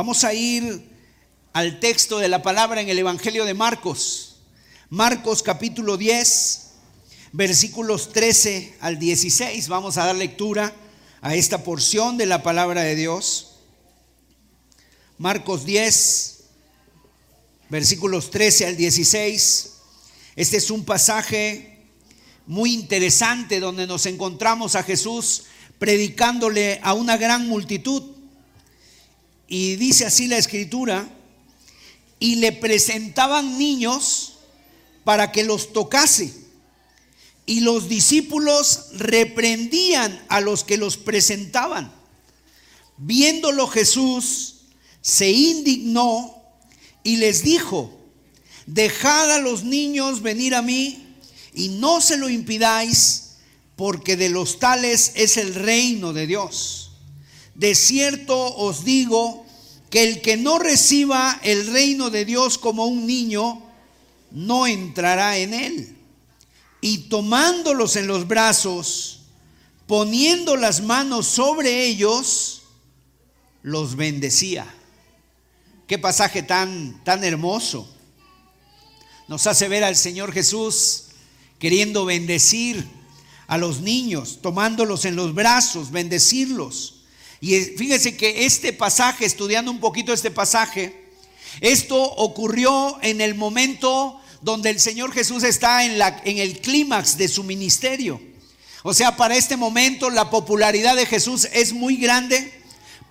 Vamos a ir al texto de la palabra en el Evangelio de Marcos. Marcos capítulo 10, versículos 13 al 16. Vamos a dar lectura a esta porción de la palabra de Dios. Marcos 10, versículos 13 al 16. Este es un pasaje muy interesante donde nos encontramos a Jesús predicándole a una gran multitud. Y dice así la escritura, y le presentaban niños para que los tocase. Y los discípulos reprendían a los que los presentaban. Viéndolo Jesús, se indignó y les dijo, dejad a los niños venir a mí y no se lo impidáis, porque de los tales es el reino de Dios. De cierto os digo que el que no reciba el reino de Dios como un niño, no entrará en él. Y tomándolos en los brazos, poniendo las manos sobre ellos, los bendecía. Qué pasaje tan, tan hermoso. Nos hace ver al Señor Jesús queriendo bendecir a los niños, tomándolos en los brazos, bendecirlos. Y fíjese que este pasaje, estudiando un poquito este pasaje, esto ocurrió en el momento donde el Señor Jesús está en, la, en el clímax de su ministerio. O sea, para este momento la popularidad de Jesús es muy grande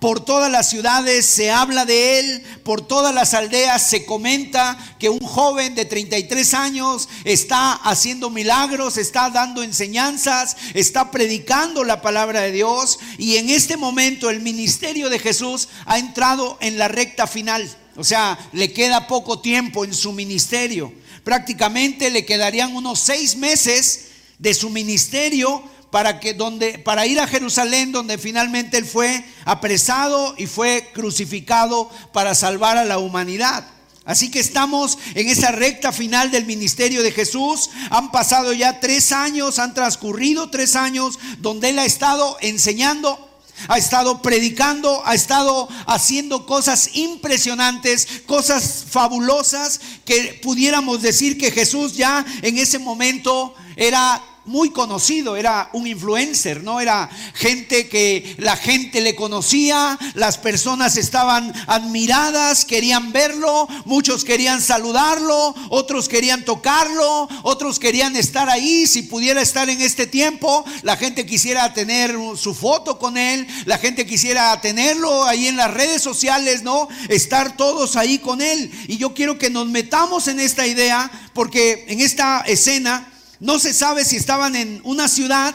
por todas las ciudades se habla de él, por todas las aldeas se comenta que un joven de 33 años está haciendo milagros, está dando enseñanzas, está predicando la palabra de Dios y en este momento el ministerio de Jesús ha entrado en la recta final. O sea, le queda poco tiempo en su ministerio. Prácticamente le quedarían unos seis meses de su ministerio para que donde para ir a Jerusalén donde finalmente él fue apresado y fue crucificado para salvar a la humanidad. Así que estamos en esa recta final del ministerio de Jesús. Han pasado ya tres años, han transcurrido tres años donde Él ha estado enseñando, ha estado predicando, ha estado haciendo cosas impresionantes, cosas fabulosas que pudiéramos decir que Jesús ya en ese momento era muy conocido, era un influencer, ¿no? Era gente que la gente le conocía, las personas estaban admiradas, querían verlo, muchos querían saludarlo, otros querían tocarlo, otros querían estar ahí, si pudiera estar en este tiempo, la gente quisiera tener su foto con él, la gente quisiera tenerlo ahí en las redes sociales, ¿no? Estar todos ahí con él. Y yo quiero que nos metamos en esta idea, porque en esta escena, no se sabe si estaban en una ciudad,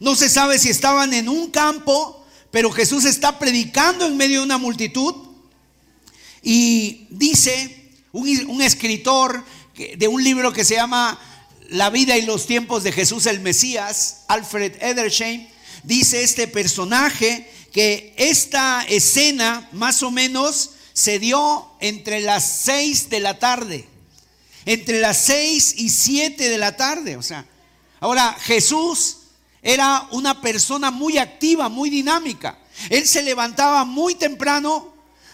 no se sabe si estaban en un campo, pero Jesús está predicando en medio de una multitud. Y dice un, escritor de un libro que se llama La vida y los tiempos de Jesús el Mesías, Alfred Edersheim, dice este personaje que esta escena más o menos se dio entre las seis de la tarde entre las 6 y 7 de la tarde. O sea, ahora Jesús era una persona muy activa, muy dinámica. Él se levantaba muy temprano,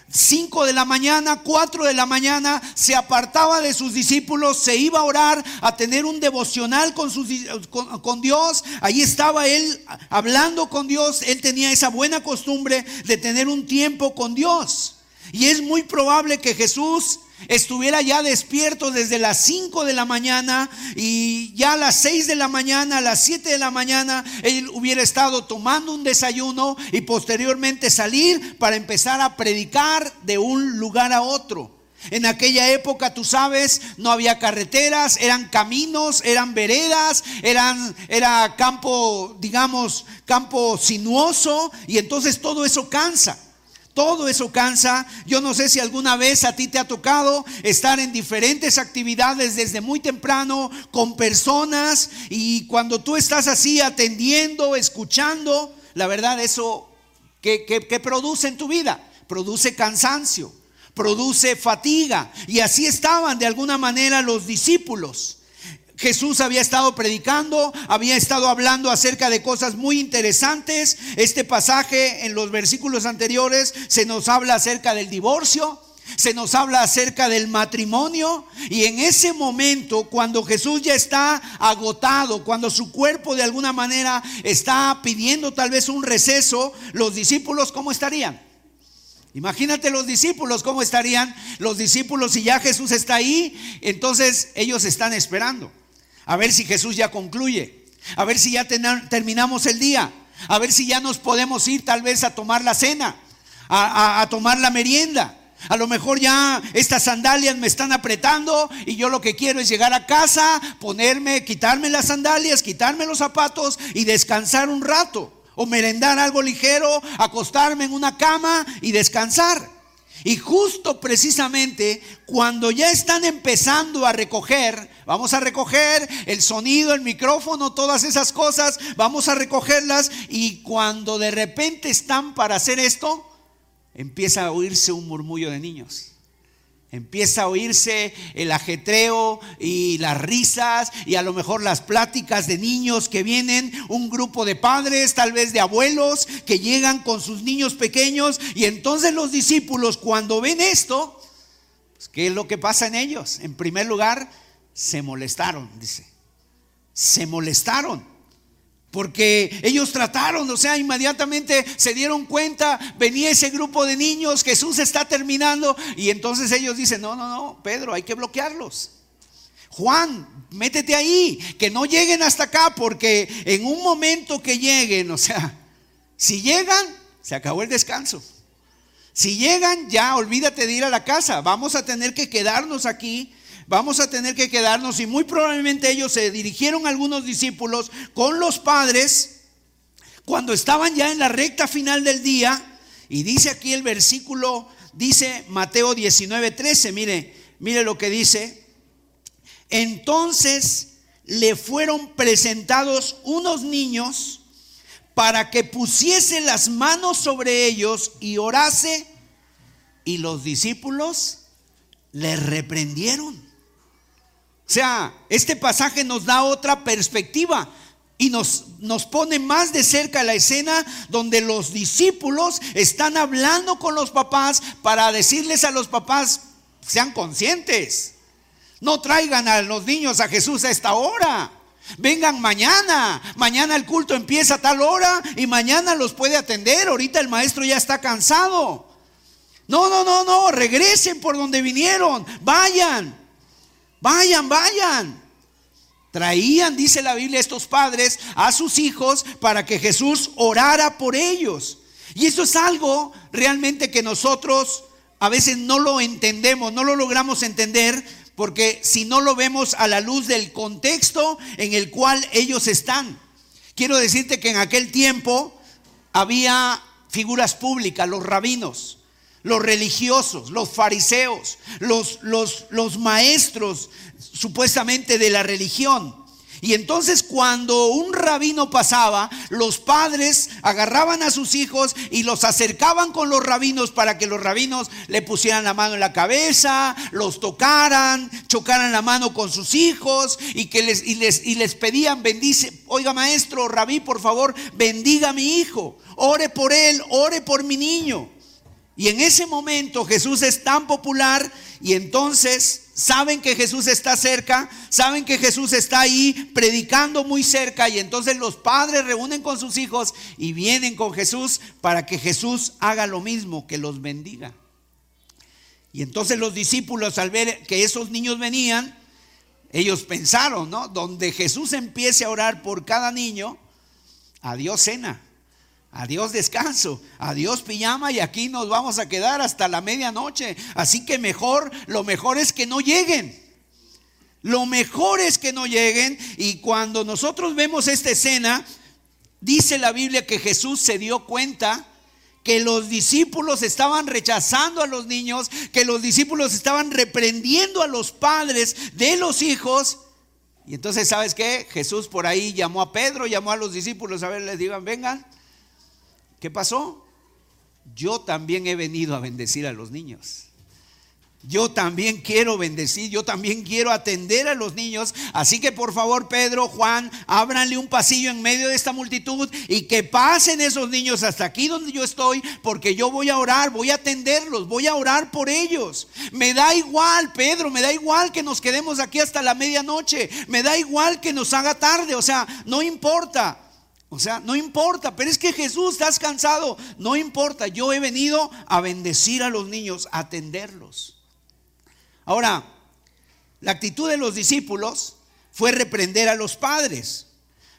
5 de la mañana, 4 de la mañana, se apartaba de sus discípulos, se iba a orar, a tener un devocional con, con, Dios. Ahí estaba él hablando con Dios. Él tenía esa buena costumbre de tener un tiempo con Dios. Y es muy probable que Jesús estuviera ya despierto desde las 5 de la mañana y ya a las 6 de la mañana, a las 7 de la mañana, él hubiera estado tomando un desayuno y posteriormente salir para empezar a predicar de un lugar a otro. En aquella época, tú sabes, no había carreteras, eran caminos, eran veredas, eran, era campo, digamos, campo sinuoso, y entonces todo eso cansa. Todo eso cansa. Yo no sé si alguna vez a ti te ha tocado estar en diferentes actividades desde muy temprano con personas y cuando tú estás así atendiendo, escuchando, la verdad eso que, produce en tu vida, produce cansancio, produce fatiga. Y así estaban de alguna manera los discípulos. Jesús había estado predicando, había estado hablando acerca de cosas muy interesantes. Este pasaje en los versículos anteriores se nos habla acerca del divorcio, se nos habla acerca del matrimonio y en ese momento cuando Jesús ya está agotado, cuando su cuerpo de alguna manera está pidiendo tal vez un receso, los discípulos ¿cómo estarían? Imagínate los discípulos, ¿cómo estarían los discípulos si ya Jesús está ahí? Entonces ellos están esperando. A ver si Jesús ya concluye. A ver si ya terminamos el día. A ver si ya nos podemos ir tal vez a tomar la cena, a tomar la merienda. A lo mejor ya estas sandalias me están apretando y yo lo que quiero es llegar a casa, ponerme, quitarme las sandalias, quitarme los zapatos y descansar un rato. O merendar algo ligero, acostarme en una cama y descansar. Y justo precisamente cuando ya están empezando a recoger, vamos a recoger el sonido, el micrófono, todas esas cosas, vamos a recogerlas y cuando de repente están para hacer esto, empieza a oírse un murmullo de niños. Empieza a oírse el ajetreo y las risas y a lo mejor las pláticas de niños que vienen, un grupo de padres, tal vez de abuelos, que llegan con sus niños pequeños y entonces los discípulos cuando ven esto, pues, ¿qué es lo que pasa en ellos? En primer lugar, se molestaron, dice. Se molestaron. Porque ellos trataron, o sea, inmediatamente se dieron cuenta, venía ese grupo de niños, Jesús está terminando, y entonces ellos dicen, no, no, no, Pedro, hay que bloquearlos. Juan, métete ahí, que no lleguen hasta acá, porque en un momento que lleguen, o sea, si llegan, se acabó el descanso. Si llegan, ya olvídate de ir a la casa, vamos a tener que quedarnos aquí vamos a tener que quedarnos y muy probablemente ellos se dirigieron algunos discípulos con los padres cuando estaban ya en la recta final del día y dice aquí el versículo, dice Mateo 19, 13, mire, mire lo que dice. Entonces le fueron presentados unos niños para que pusiese las manos sobre ellos y orase y los discípulos le reprendieron. O sea, este pasaje nos da otra perspectiva y nos, nos pone más de cerca la escena donde los discípulos están hablando con los papás para decirles a los papás, sean conscientes, no traigan a los niños a Jesús a esta hora. Vengan mañana, mañana el culto empieza a tal hora y mañana los puede atender. Ahorita el maestro ya está cansado. No, no, no, no, regresen por donde vinieron, vayan. Vayan, vayan. Traían, dice la Biblia, estos padres a sus hijos para que Jesús orara por ellos. Y eso es algo realmente que nosotros a veces no lo entendemos, no lo logramos entender, porque si no lo vemos a la luz del contexto en el cual ellos están. Quiero decirte que en aquel tiempo había figuras públicas, los rabinos, los religiosos, los fariseos, los, los, los maestros supuestamente de la religión. Y entonces cuando un rabino pasaba, los padres agarraban a sus hijos y los acercaban con los rabinos para que los rabinos le pusieran la mano en la cabeza, los tocaran, chocaran la mano con sus hijos y que les, y les, y les pedían, bendice, oiga maestro, rabí, por favor, bendiga a mi hijo, ore por él, ore por mi niño. Y en ese momento Jesús es tan popular y entonces saben que Jesús está cerca, saben que Jesús está ahí predicando muy cerca y entonces los padres reúnen con sus hijos y vienen con Jesús para que Jesús haga lo mismo, que los bendiga. Y entonces los discípulos al ver que esos niños venían, ellos pensaron, ¿no? Donde Jesús empiece a orar por cada niño, adiós cena. Adiós descanso, adiós pijama y aquí nos vamos a quedar hasta la medianoche. Así que mejor, lo mejor es que no lleguen. Lo mejor es que no lleguen y cuando nosotros vemos esta escena, dice la Biblia que Jesús se dio cuenta que los discípulos estaban rechazando a los niños, que los discípulos estaban reprendiendo a los padres de los hijos. Y entonces, ¿sabes qué? Jesús por ahí llamó a Pedro, llamó a los discípulos, a ver, les digan, vengan, ¿Qué pasó? Yo también he venido a bendecir a los niños. Yo también quiero bendecir, yo también quiero atender a los niños. Así que por favor, Pedro, Juan, ábranle un pasillo en medio de esta multitud y que pasen esos niños hasta aquí donde yo estoy, porque yo voy a orar, voy a atenderlos, voy a orar por ellos. Me da igual, Pedro, me da igual que nos quedemos aquí hasta la medianoche, me da igual que nos haga tarde, o sea, no importa. O sea, no importa, pero es que Jesús, estás cansado, no importa, yo he venido a bendecir a los niños, a atenderlos. Ahora, la actitud de los discípulos fue reprender a los padres.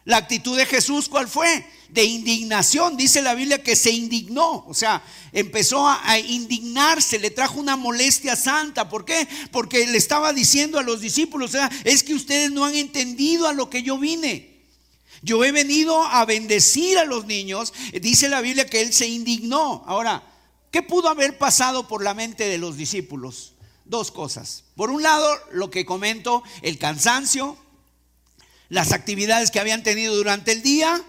La actitud de Jesús, ¿cuál fue? De indignación. Dice la Biblia que se indignó. O sea, empezó a, indignarse, le trajo una molestia santa. ¿Por qué? Porque le estaba diciendo a los discípulos, o sea, es que ustedes no han entendido a lo que yo vine. Yo he venido a bendecir a los niños. Dice la Biblia que él se indignó. Ahora, ¿qué pudo haber pasado por la mente de los discípulos? dos cosas. Por un lado, lo que comento, el cansancio, las actividades que habían tenido durante el día,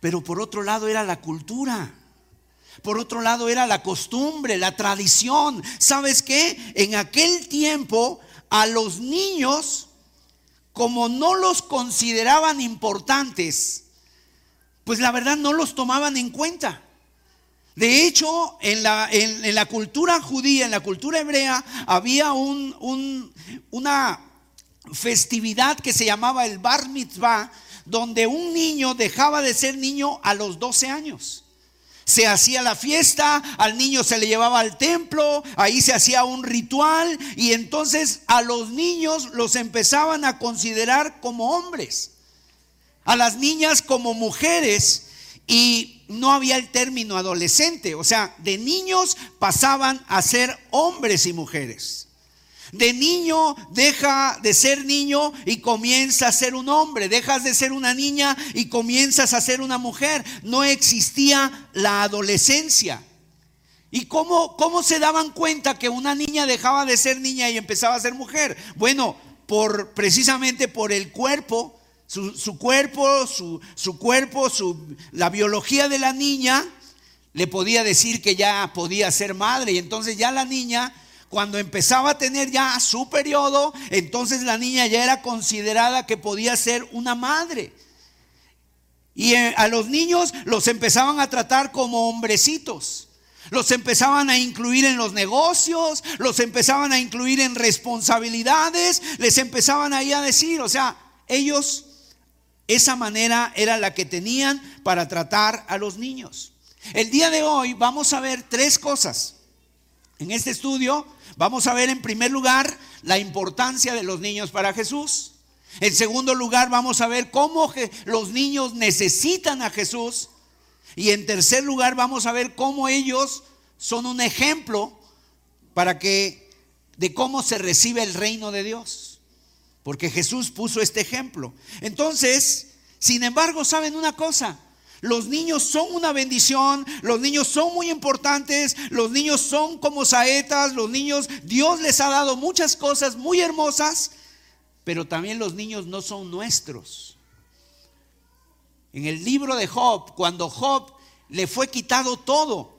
pero por otro lado era la cultura. Por otro lado era la costumbre, la tradición. ¿Sabes qué? En aquel tiempo a los niños, como no los consideraban importantes, pues la verdad no los tomaban en cuenta. De hecho, en la, en, la, cultura judía, en la cultura hebrea, había un, una festividad que se llamaba el Bar Mitzvah, donde un niño dejaba de ser niño a los 12 años. Se hacía la fiesta, al niño se le llevaba al templo, ahí se hacía un ritual y entonces a los niños los empezaban a considerar como hombres, a las niñas como mujeres y no había el término adolescente, o sea, de niños pasaban a ser hombres y mujeres. De niño deja de ser niño y comienza a ser un hombre. Dejas de ser una niña y comienzas a ser una mujer. No existía la adolescencia. ¿Y cómo, cómo se daban cuenta que una niña dejaba de ser niña y empezaba a ser mujer? Bueno, por, precisamente por el cuerpo su, cuerpo, su, su cuerpo, su, la biología de la niña le podía decir que ya podía ser madre. Y entonces ya la niña, cuando empezaba a tener ya su periodo, entonces la niña ya era considerada que podía ser una madre. Y eh, a los niños los empezaban a tratar como hombrecitos. Los empezaban a incluir en los negocios, los empezaban a incluir en responsabilidades, les empezaban ahí a decir, o sea, ellos esa manera era la que tenían para tratar a los niños. El día de hoy vamos a ver tres cosas. En este estudio vamos a ver en primer lugar la importancia de los niños para Jesús. En segundo lugar vamos a ver cómo los niños necesitan a Jesús. Y en tercer lugar vamos a ver cómo ellos son un ejemplo para que de cómo se recibe el reino de Dios porque Jesús puso este ejemplo. Entonces, sin embargo, ¿saben una cosa? Los niños son una bendición, los niños son muy importantes, los niños son como saetas, los niños, Dios les ha dado muchas cosas muy hermosas, pero también los niños no son nuestros. En el libro de Job, cuando Job le fue quitado todo,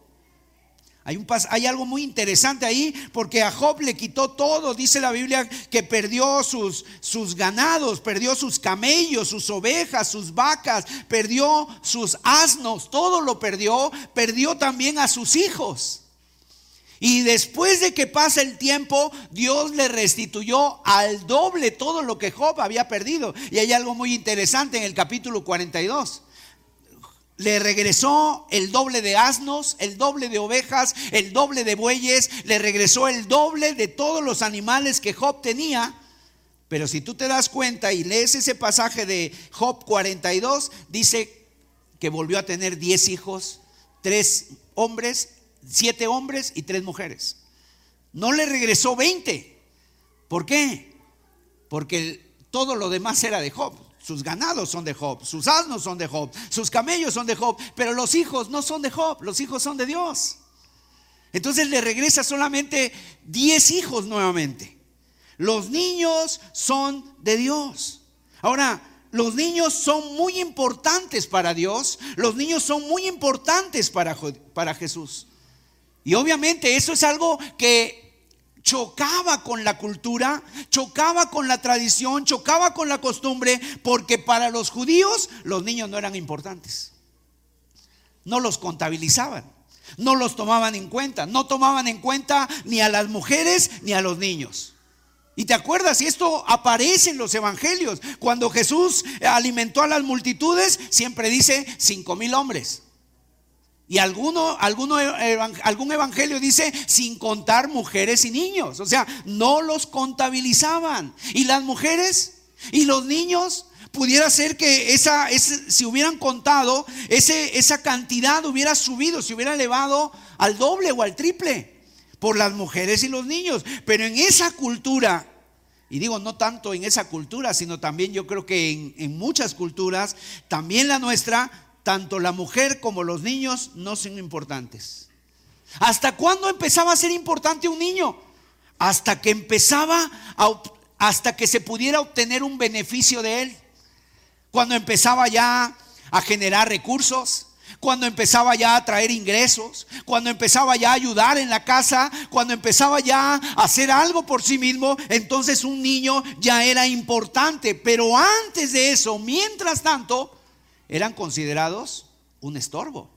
hay, algo muy interesante ahí porque a Job le quitó todo. Dice la Biblia que perdió sus, sus ganados, perdió sus camellos, sus ovejas, sus vacas, perdió sus asnos, todo lo perdió. Perdió también a sus hijos. Y después de que pasa el tiempo, Dios le restituyó al doble todo lo que Job había perdido. Y hay algo muy interesante en el capítulo 42 le regresó el doble de asnos, el doble de ovejas, el doble de bueyes, le regresó el doble de todos los animales que Job tenía. Pero si tú te das cuenta y lees ese pasaje de Job 42, dice que volvió a tener 10 hijos, 3 hombres, 7 hombres y 3 mujeres. No le regresó 20. ¿Por qué? Porque todo lo demás era de Job. Sus ganados son de Job, sus asnos son de Job, sus camellos son de Job, pero los hijos no son de Job, los hijos son de Dios. Entonces le regresa solamente 10 hijos nuevamente. Los niños son de Dios. Ahora, los niños son muy importantes para Dios, los niños son muy importantes para, para Jesús. Y obviamente eso es algo que chocaba con la cultura, chocaba con la tradición, chocaba con la costumbre, porque para los judíos los niños no eran importantes. No los contabilizaban, no los tomaban en cuenta, no tomaban en cuenta ni a las mujeres ni a los niños. Y te acuerdas, y esto aparece en los evangelios, cuando Jesús alimentó a las multitudes, siempre dice cinco mil hombres. Y alguno, alguno, algún evangelio dice sin contar mujeres y niños. O sea, no los contabilizaban. Y las mujeres y los niños, pudiera ser que esa, si hubieran contado, esa cantidad hubiera subido, se hubiera elevado al doble o al triple por las mujeres y los niños. Pero en esa cultura, y digo no tanto en esa cultura, sino también yo creo que en muchas culturas, también la nuestra, tanto la mujer como los niños no son importantes. ¿Hasta cuándo empezaba a ser importante un niño? Hasta que empezaba hasta que se pudiera obtener un beneficio de él. Cuando empezaba ya a generar recursos, cuando empezaba ya a traer ingresos, cuando empezaba ya a ayudar en la casa, cuando empezaba ya a hacer algo por sí mismo, entonces un niño ya era importante. Pero antes de eso, mientras tanto, eran considerados un estorbo.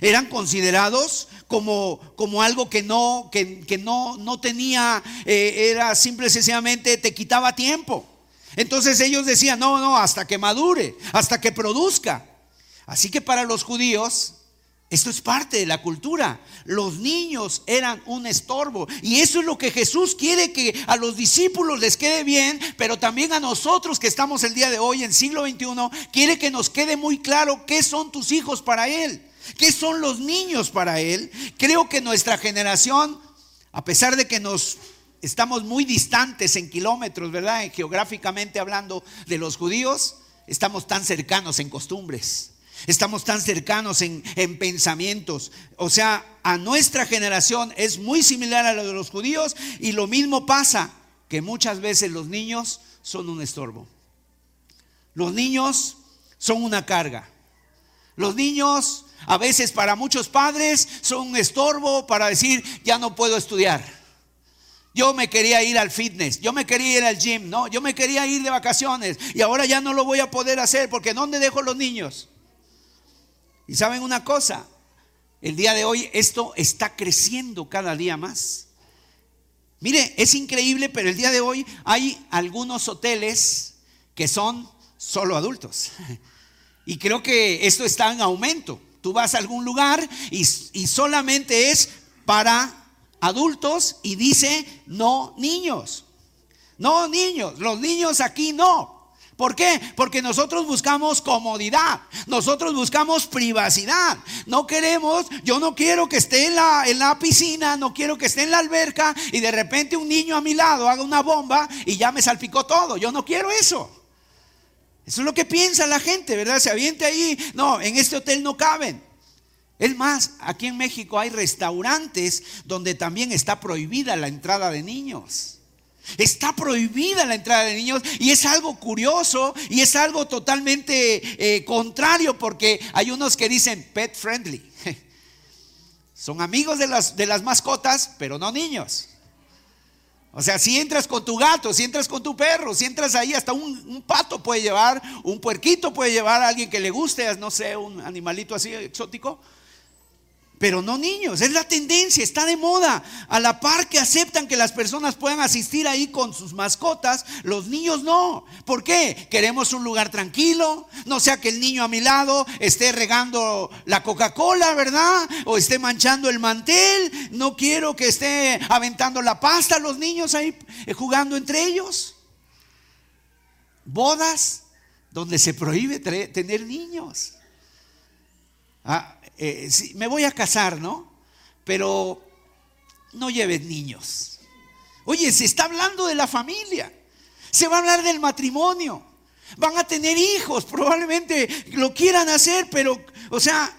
Eran considerados como, como algo que no, que, no, no tenía, eh, era simple y sencillamente te quitaba tiempo. Entonces ellos decían, no, no, hasta que madure, hasta que produzca. Así que para los judíos esto es parte de la cultura. Los niños eran un estorbo. Y eso es lo que Jesús quiere que a los discípulos les quede bien, pero también a nosotros que estamos el día de hoy en siglo XXI, quiere que nos quede muy claro qué son tus hijos para Él, qué son los niños para Él. Creo que nuestra generación, a pesar de que nos estamos muy distantes en kilómetros, ¿verdad? Geográficamente hablando de los judíos, estamos tan cercanos en costumbres. Estamos tan cercanos en, pensamientos. O sea, a nuestra generación es muy similar a lo de los judíos y lo mismo pasa que muchas veces los niños son un estorbo. Los niños son una carga. Los niños a veces para muchos padres son un estorbo para decir, ya no puedo estudiar. Yo me quería ir al fitness, yo me quería ir al gym, no, yo me quería ir de vacaciones y ahora ya no lo voy a poder hacer porque ¿dónde dejo los niños? Y saben una cosa, el día de hoy esto está creciendo cada día más. Mire, es increíble, pero el día de hoy hay algunos hoteles que son solo adultos. Y creo que esto está en aumento. Tú vas a algún lugar y, y solamente es para adultos y dice no niños. No niños, los niños aquí no. ¿Por qué? Porque nosotros buscamos comodidad, nosotros buscamos privacidad. No queremos, yo no quiero que esté en la, piscina, no quiero que esté en la alberca y de repente un niño a mi lado haga una bomba y ya me salpicó todo. Yo no quiero eso. Eso es lo que piensa la gente, ¿verdad? Se aviente ahí. No, en este hotel no caben. Es más, aquí en México hay restaurantes donde también está prohibida la entrada de niños. Está prohibida la entrada de niños y es algo curioso y es algo totalmente eh, contrario porque hay unos que dicen pet friendly. Son amigos de las, de las mascotas, pero no niños. O sea, si entras con tu gato, si entras con tu perro, si entras ahí, hasta un, un, pato puede llevar, un puerquito puede llevar a alguien que le guste, no sé, un animalito así exótico pero no niños. Es la tendencia, está de moda. A la par que aceptan que las personas puedan asistir ahí con sus mascotas, los niños no. ¿Por qué? Queremos un lugar tranquilo, no sea que el niño a mi lado esté regando la Coca-Cola, ¿verdad? O esté manchando el mantel. No quiero que esté aventando la pasta los niños ahí eh, jugando entre ellos. Bodas donde se prohíbe tener niños. Ah, eh, me voy a casar, ¿no? Pero no lleves niños. Oye, se está hablando de la familia. Se va a hablar del matrimonio. Van a tener hijos, probablemente lo quieran hacer, pero, o sea,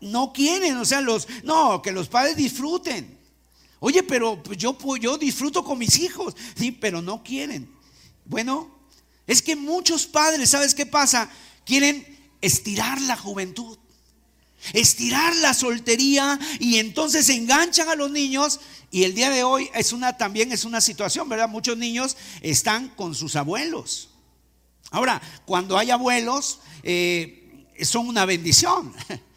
no quieren, o sea, los, no, que los padres disfruten. Oye, pero yo, yo disfruto con mis hijos, sí, pero no quieren. Bueno, es que muchos padres, ¿sabes qué pasa? Quieren estirar la juventud. Estirar la soltería y entonces enganchan a los niños y el día de hoy es una también es una situación, ¿verdad? Muchos niños están con sus abuelos. Ahora, cuando hay abuelos, eh, son una bendición.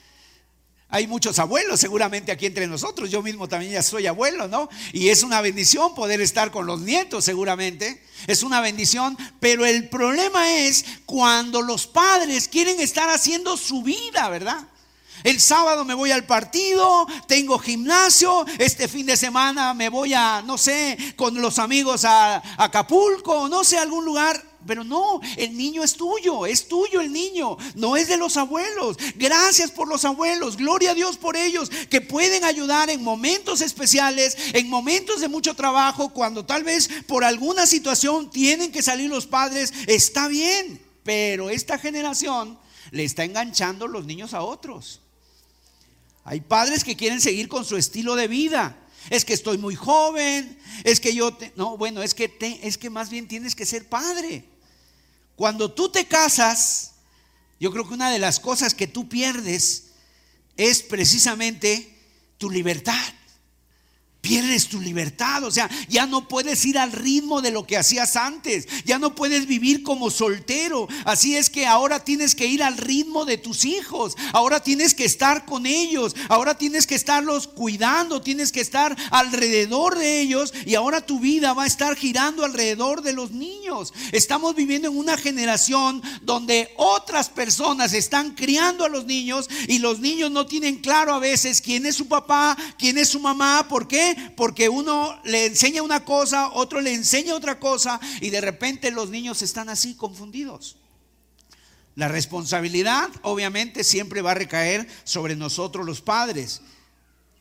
Hay muchos abuelos seguramente aquí entre nosotros. Yo mismo también ya soy abuelo, ¿no? Y es una bendición poder estar con los nietos seguramente. Es una bendición. Pero el problema es cuando los padres quieren estar haciendo su vida, ¿verdad? El sábado me voy al partido, tengo gimnasio, este fin de semana me voy a, no sé, con los amigos a, Acapulco, no sé, algún lugar. Pero no, el niño es tuyo, es tuyo el niño, no es de los abuelos. Gracias por los abuelos, gloria a Dios por ellos, que pueden ayudar en momentos especiales, en momentos de mucho trabajo, cuando tal vez por alguna situación tienen que salir los padres, está bien, pero esta generación le está enganchando los niños a otros. Hay padres que quieren seguir con su estilo de vida. Es que estoy muy joven, es que yo no, bueno, es que es que más bien tienes que ser padre. Cuando tú te casas, yo creo que una de las cosas que tú pierdes es precisamente tu libertad pierdes tu libertad. O sea, ya no puedes ir al ritmo de lo que hacías antes. Ya no puedes vivir como soltero. Así es que ahora tienes que ir al ritmo de tus hijos. Ahora tienes que estar con ellos. Ahora tienes que estarlos cuidando. Tienes que estar alrededor de ellos. Y ahora tu vida va a estar girando alrededor de los niños. Estamos viviendo en una generación donde otras personas están criando a los niños y los niños no tienen claro a veces quién es su papá, quién es su mamá. ¿Por qué? Porque uno le enseña una cosa, otro le enseña otra cosa y de repente los niños están así confundidos. La responsabilidad obviamente siempre va a recaer sobre nosotros los padres.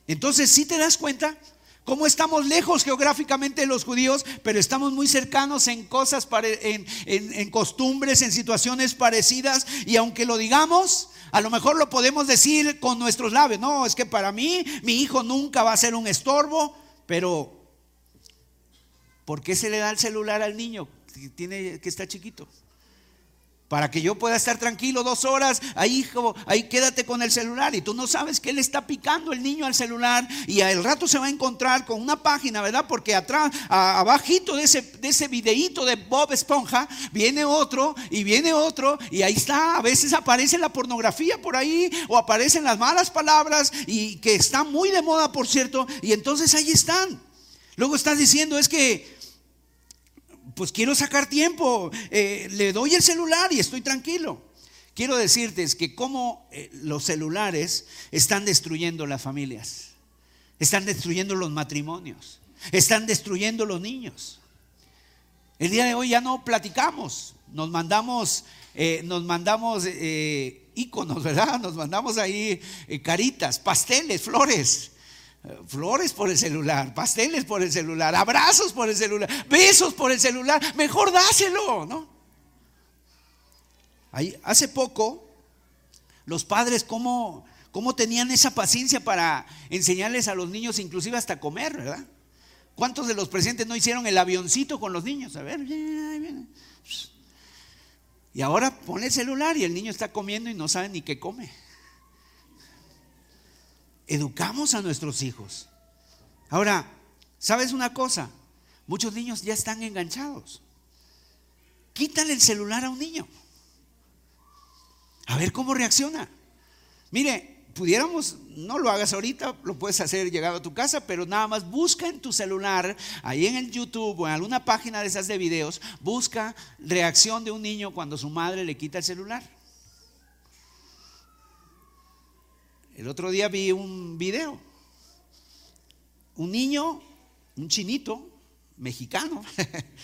Entonces, si te das cuenta, cómo estamos lejos geográficamente de los judíos, pero estamos muy cercanos en cosas, en, en, costumbres, en situaciones parecidas. Y aunque lo digamos, a lo mejor lo podemos decir con nuestros labios. No, es que para mí mi hijo nunca va a ser un estorbo, pero ¿por qué se le da el celular al niño que, tiene, que está chiquito? Para que yo pueda estar tranquilo dos horas, ahí hijo, ahí quédate con el celular y tú no sabes que él está picando el niño al celular y al rato se va a encontrar con una página, ¿verdad? Porque atrás, abajito de ese, de ese videíto de Bob Esponja, viene otro y viene otro y ahí está, a veces aparece la pornografía por ahí o aparecen las malas palabras y que están muy de moda, por cierto, y entonces ahí están. Luego estás diciendo, es que pues quiero sacar tiempo, eh, le doy el celular y estoy tranquilo. Quiero decirte que cómo eh, los celulares están destruyendo las familias, están destruyendo los matrimonios, están destruyendo los niños. El día de hoy ya no platicamos, nos mandamos, eh, nos mandamos íconos, ¿verdad? Nos mandamos ahí caritas, pasteles, flores flores por el celular, pasteles por el celular, abrazos por el celular, besos por el celular, mejor dáselo, ¿no? Ahí, hace poco, los padres, ¿cómo, ¿cómo tenían esa paciencia para enseñarles a los niños, inclusive hasta comer, ¿verdad? ¿Cuántos de los presentes no hicieron el avioncito con los niños? A ver, y ahora pone el celular y el niño está comiendo y no sabe ni qué come educamos a nuestros hijos. Ahora, ¿sabes una cosa? Muchos niños ya están enganchados. Quítale el celular a un niño. A ver cómo reacciona. Mire, pudiéramos, no lo hagas ahorita, lo puedes hacer llegado a tu casa, pero nada más busca en tu celular, ahí en el YouTube o en alguna página de esas de videos, busca reacción de un niño cuando su madre le quita el celular. El otro día vi un video. Un niño, un chinito mexicano,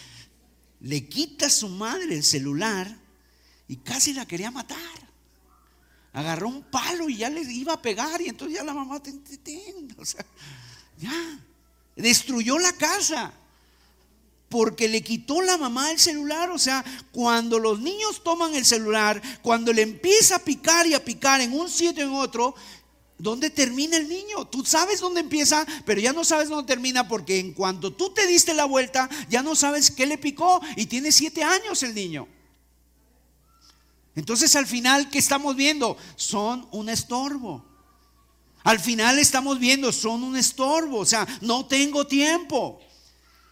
le quita a su madre el celular y casi la quería matar. Agarró un palo y ya le iba a pegar y entonces ya la mamá, ten, o sea, ya, destruyó la casa porque le quitó la mamá el celular. O sea, cuando los niños toman el celular, cuando le empieza a picar y a picar en un sitio en otro, ¿Dónde termina el niño? Tú sabes dónde empieza, pero ya no sabes dónde termina porque en cuanto tú te diste la vuelta, ya no sabes qué le picó y tiene siete años el niño. Entonces al final, ¿qué estamos viendo? Son un estorbo. Al final estamos viendo, son un estorbo, o sea, no tengo tiempo.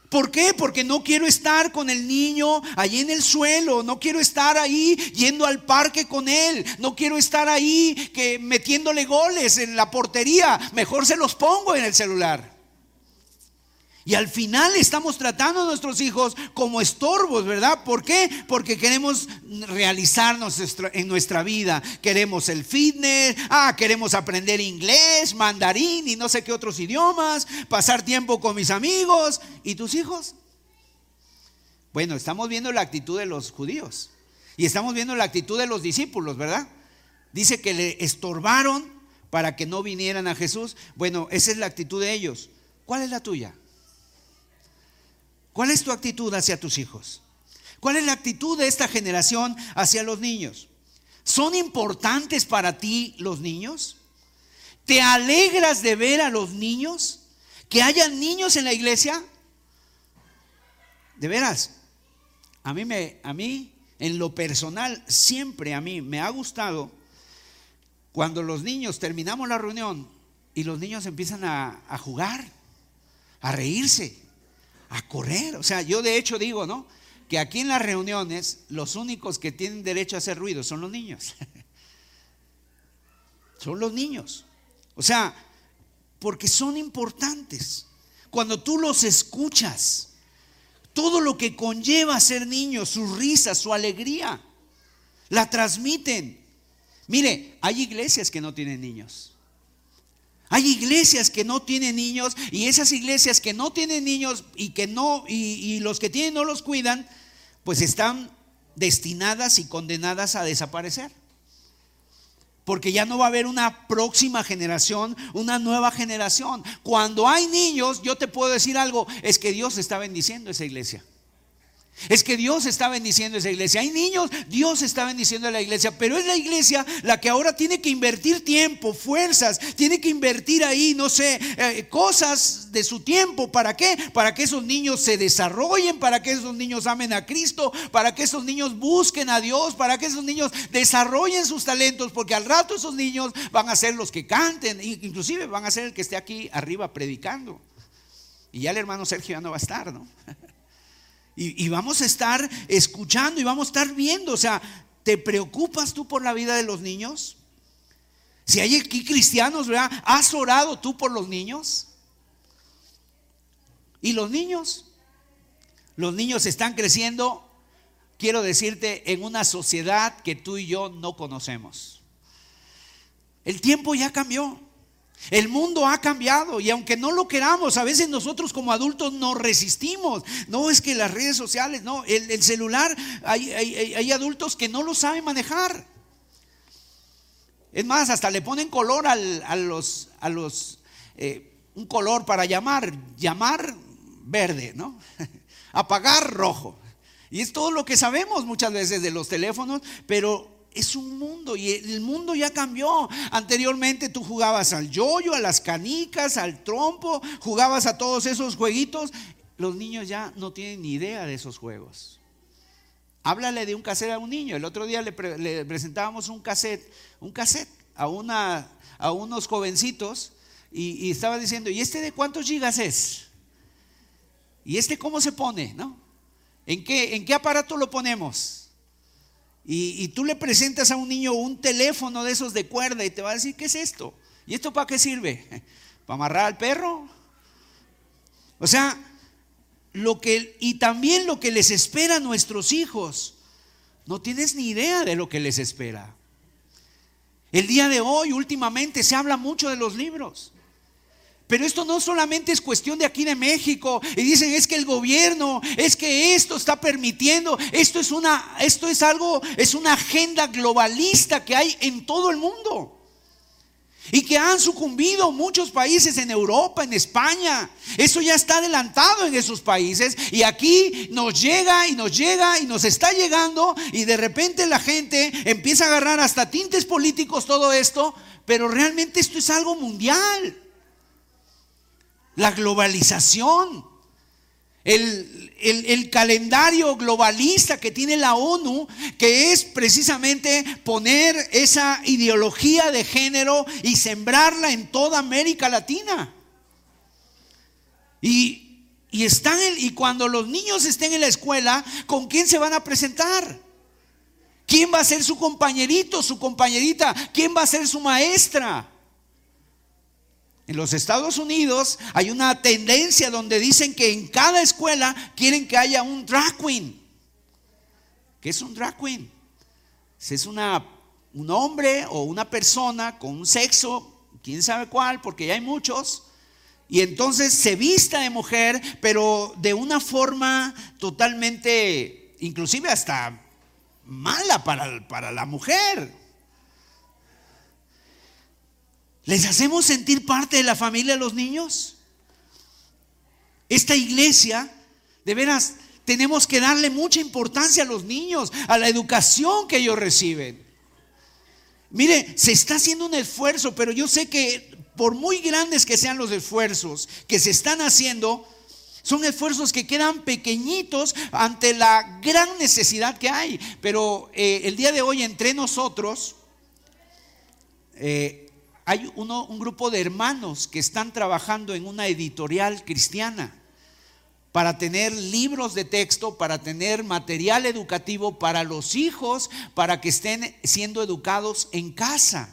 ¿Por qué? Porque no quiero estar con el niño allí en el suelo, no quiero estar ahí yendo al parque con él, no quiero estar ahí que metiéndole goles en la portería, mejor se los pongo en el celular. Y al final estamos tratando a nuestros hijos como estorbos, ¿verdad? ¿Por qué? Porque queremos realizarnos en nuestra vida. Queremos el fitness, ah, queremos aprender inglés, mandarín y no sé qué otros idiomas, pasar tiempo con mis amigos. ¿Y tus hijos? Bueno, estamos viendo la actitud de los judíos y estamos viendo la actitud de los discípulos, ¿verdad? Dice que le estorbaron para que no vinieran a Jesús. Bueno, esa es la actitud de ellos. ¿Cuál es la tuya? ¿Cuál es tu actitud hacia tus hijos? ¿Cuál es la actitud de esta generación hacia los niños? ¿Son importantes para ti los niños? ¿Te alegras de ver a los niños? ¿Que haya niños en la iglesia? De veras, a mí, me, a mí en lo personal, siempre a mí me ha gustado cuando los niños terminamos la reunión y los niños empiezan a, a jugar, a reírse a correr. O sea, yo de hecho digo, ¿no? Que aquí en las reuniones los únicos que tienen derecho a hacer ruido son los niños. son los niños. O sea, porque son importantes. Cuando tú los escuchas, todo lo que conlleva ser niño, su risa, su alegría, la transmiten. Mire, hay iglesias que no tienen niños. Hay iglesias que no tienen niños y esas iglesias que no tienen niños y que no y, los que tienen no los cuidan, pues están destinadas y condenadas a desaparecer. Porque ya no va a haber una próxima generación, una nueva generación. Cuando hay niños, yo te puedo decir algo, es que Dios está bendiciendo esa iglesia. Es que Dios está bendiciendo esa iglesia. Hay niños, Dios está bendiciendo a la iglesia, pero es la iglesia la que ahora tiene que invertir tiempo, fuerzas, tiene que invertir ahí, no sé, eh, cosas de su tiempo. ¿Para qué? Para que esos niños se desarrollen, para que esos niños amen a Cristo, para que esos niños busquen a Dios, para que esos niños desarrollen sus talentos, porque al rato esos niños van a ser los que canten, inclusive van a ser el que esté aquí arriba predicando. Y ya el hermano Sergio ya no va a estar, ¿no? Y, vamos a estar escuchando y vamos a estar viendo. O sea, ¿te preocupas tú por la vida de los niños? Si hay aquí cristianos. ¿Has orado tú por los niños? ¿Y los niños? Los niños están creciendo, quiero decirte, en una sociedad que tú y yo no conocemos. El tiempo ya cambió. El mundo ha cambiado y aunque no lo queramos, a veces nosotros como adultos nos resistimos. No es que las redes sociales, no, el, celular, hay, adultos que no lo saben manejar. Es más, hasta le ponen color a los, los eh, un color para llamar, llamar verde, ¿no? Apagar rojo. Y es todo lo que sabemos muchas veces de los teléfonos, pero es un mundo y el mundo ya cambió. Anteriormente tú jugabas al yoyo, a las canicas, al trompo, jugabas a todos esos jueguitos. Los niños ya no tienen ni idea de esos juegos. Háblale de un cassette a un niño. El otro día le, presentábamos un cassette, un cassette a, una, a unos jovencitos y, estaba diciendo, ¿y este de cuántos gigas es? ¿Y este cómo se pone? ¿No? ¿En qué, en qué aparato lo ponemos? Y, tú le presentas a un niño un teléfono de esos de cuerda y te va a decir, ¿qué es esto? ¿Y esto para qué sirve? ¿Para amarrar al perro? O sea, lo que, y también lo que les espera a nuestros hijos, no tienes ni idea de lo que les espera. El día de hoy, últimamente, se habla mucho de los libros. Pero esto no solamente es cuestión de aquí de México. Y dicen, es que el gobierno, es que esto está permitiendo, esto es una, esto es algo, es una agenda globalista que hay en todo el mundo. Y que han sucumbido muchos países en Europa, en España. Eso ya está adelantado en esos países. Y aquí nos llega y nos llega y nos está llegando. Y de repente la gente empieza a agarrar hasta tintes políticos todo esto. Pero realmente esto es algo mundial la globalización. el, el, calendario globalista que tiene la ONU, que es precisamente poner esa ideología de género y sembrarla en toda América Latina. Y, y, están y cuando los niños estén en la escuela, ¿con quién se van a presentar? ¿Quién va a ser su compañerito, su compañerita? ¿Quién va a ser su maestra? En los Estados Unidos hay una tendencia donde dicen que en cada escuela quieren que haya un drag queen. ¿Qué es un drag queen? Es una, un hombre o una persona con un sexo, quién sabe cuál, porque ya hay muchos, y entonces se vista de mujer, pero de una forma totalmente, inclusive hasta mala para, para la mujer. ¿Les hacemos sentir parte de la familia a los niños? Esta iglesia, de veras, tenemos que darle mucha importancia a los niños, a la educación que ellos reciben. Mire, se está haciendo un esfuerzo, pero yo sé que por muy grandes que sean los esfuerzos que se están haciendo, son esfuerzos que quedan pequeñitos ante la gran necesidad que hay. Pero eh, el día de hoy entre nosotros, eh, hay uno, un grupo de hermanos que están trabajando en una editorial cristiana para tener libros de texto, para tener material educativo para los hijos, para que estén siendo educados en casa.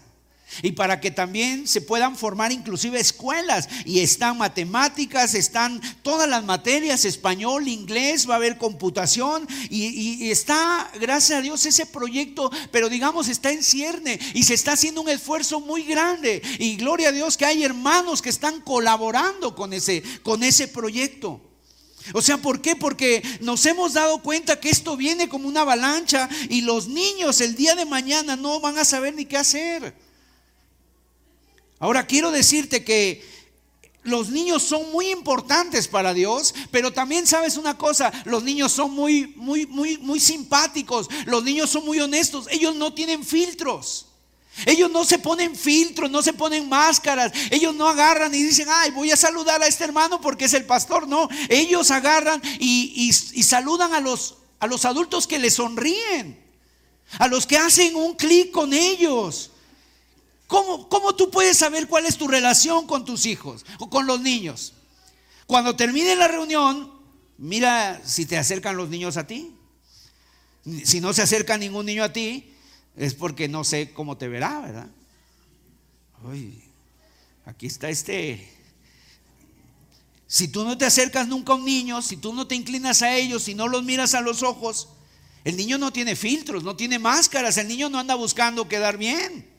Y para que también se puedan formar inclusive escuelas. Y están matemáticas, están todas las materias, español, inglés, va a haber computación. Y, está, gracias a Dios, ese proyecto, pero digamos, está en cierne. Y se está haciendo un esfuerzo muy grande. Y gloria a Dios que hay hermanos que están colaborando con ese, con ese proyecto. O sea, ¿por qué? Porque nos hemos dado cuenta que esto viene como una avalancha y los niños el día de mañana no van a saber ni qué hacer. Ahora quiero decirte que los niños son muy importantes para Dios, pero también sabes una cosa, los niños son muy muy muy muy simpáticos, los niños son muy honestos, ellos no tienen filtros. Ellos no se ponen filtros, no se ponen máscaras. Ellos no agarran y dicen, ay, voy a saludar a este hermano porque es el pastor. No, ellos agarran y, y saludan a los, a los adultos que les sonríen, a los que hacen un clic con ellos. ¿Cómo, tú puedes saber cuál es tu relación con tus hijos o con los niños? Cuando termine la reunión, mira si te acercan los niños a ti. Si no se acerca ningún niño a ti, es porque no sé cómo te verá, ¿verdad? Uy, aquí está este. Si tú no te acercas nunca a un niño, si tú no te inclinas a ellos, si no los miras a los ojos, el niño no tiene filtros, no tiene máscaras, el niño no anda buscando quedar bien.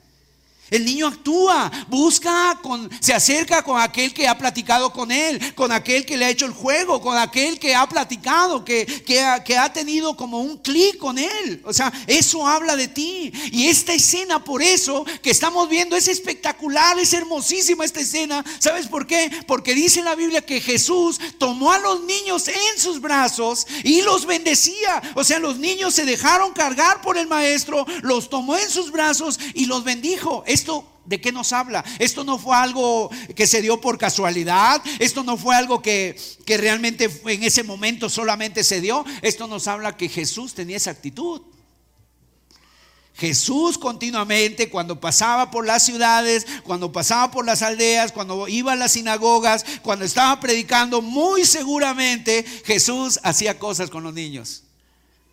El niño actúa, busca, se acerca con aquel que ha platicado con él, con aquel que le ha hecho el juego, con aquel que ha platicado, que ha tenido como un clic con él. O sea, eso habla de ti. Y esta escena, por eso que estamos viendo, es espectacular, es hermosísima esta escena. ¿Sabes por qué? Porque dice la Biblia que Jesús tomó a los niños en sus brazos y los bendecía. O sea, los niños se dejaron cargar por el maestro, los tomó en sus brazos y los bendijo. ¿Esto de qué nos habla? Esto no fue algo que se dio por casualidad, esto no fue algo que, que realmente en ese momento solamente se dio, esto nos habla que Jesús tenía esa actitud. Jesús continuamente cuando pasaba por las ciudades, cuando pasaba por las aldeas, cuando iba a las sinagogas, cuando estaba predicando, muy seguramente Jesús hacía cosas con los niños.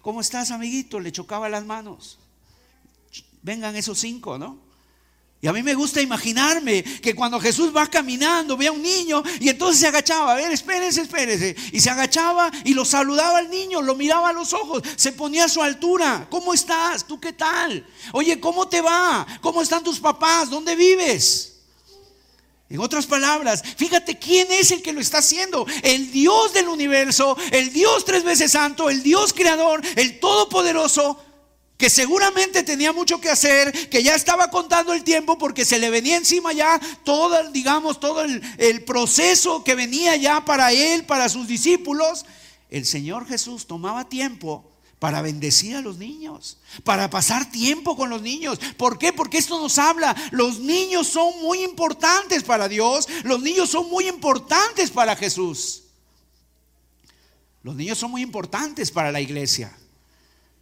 ¿Cómo estás, amiguito? Le chocaba las manos. Vengan esos cinco, ¿no? Y a mí me gusta imaginarme que cuando Jesús va caminando, ve a un niño y entonces se agachaba, a ver, espérese, espérese. Y se agachaba y lo saludaba al niño, lo miraba a los ojos, se ponía a su altura. ¿Cómo estás? ¿Tú qué tal? Oye, ¿cómo te va? ¿Cómo están tus papás? ¿Dónde vives? En otras palabras, fíjate quién es el que lo está haciendo. El Dios del universo, el Dios tres veces santo, el Dios creador, el todopoderoso que seguramente tenía mucho que hacer, que ya estaba contando el tiempo porque se le venía encima ya todo, digamos, todo el, el proceso que venía ya para él, para sus discípulos, el Señor Jesús tomaba tiempo para bendecir a los niños, para pasar tiempo con los niños. ¿Por qué? Porque esto nos habla, los niños son muy importantes para Dios, los niños son muy importantes para Jesús. Los niños son muy importantes para la iglesia.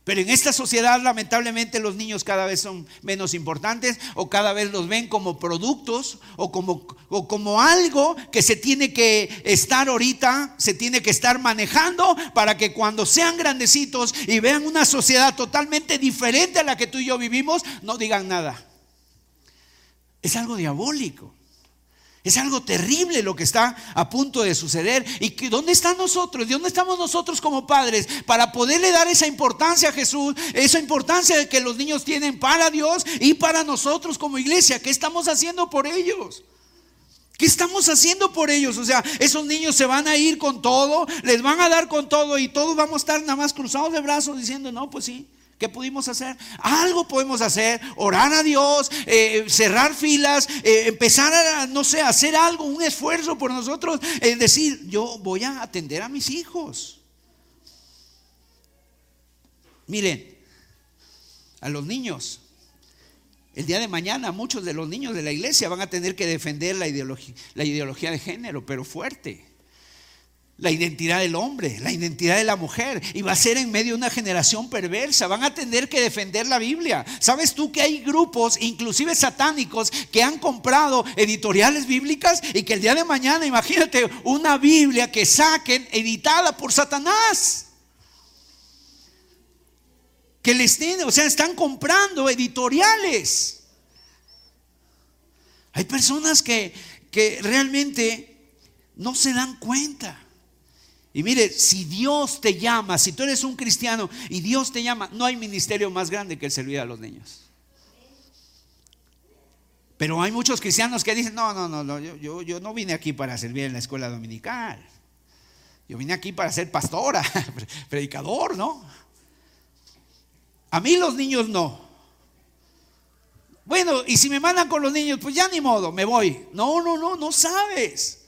Pero en esta sociedad lamentablemente los niños cada vez son menos importantes o cada vez los ven como productos o como, o como algo que se tiene que estar ahorita, se tiene que estar manejando para que cuando sean grandecitos y vean una sociedad totalmente diferente a la que tú y yo vivimos, no digan nada. Es algo diabólico. Es algo terrible lo que está a punto de suceder. ¿Y que, dónde están nosotros? ¿De dónde estamos nosotros como padres para poderle dar esa importancia a Jesús? Esa importancia que los niños tienen para Dios y para nosotros como iglesia. ¿Qué estamos haciendo por ellos? ¿Qué estamos haciendo por ellos? O sea, esos niños se van a ir con todo, les van a dar con todo y todos vamos a estar nada más cruzados de brazos diciendo, no, pues sí, ¿Qué pudimos hacer? Algo podemos hacer, orar a Dios, eh, cerrar filas, eh, empezar a, no sé, hacer algo, un esfuerzo por nosotros, es decir, yo voy a atender a mis hijos. Miren, a los niños, el día de mañana muchos de los niños de la iglesia van a tener que defender la la ideología de género, pero fuerte la identidad del hombre, la identidad de la mujer, y va a ser en medio de una generación perversa. Van a tener que defender la Biblia. ¿Sabes tú que hay grupos, inclusive satánicos, que han comprado editoriales bíblicas y que el día de mañana, imagínate, una Biblia que saquen editada por Satanás? Que les tienen, o sea, están comprando editoriales. Hay personas que, que realmente no se dan cuenta. Y mire, si Dios te llama, si tú eres un cristiano y Dios te llama, no hay ministerio más grande que el servir a los niños. Pero hay muchos cristianos que dicen, no, no, no, no yo, yo, no vine aquí para servir en la escuela dominical. Yo vine aquí para ser pastora, predicador, ¿no? A mí los niños no. Bueno, y si me mandan con los niños, pues ya ni modo, me voy. No, no, no, no sabes.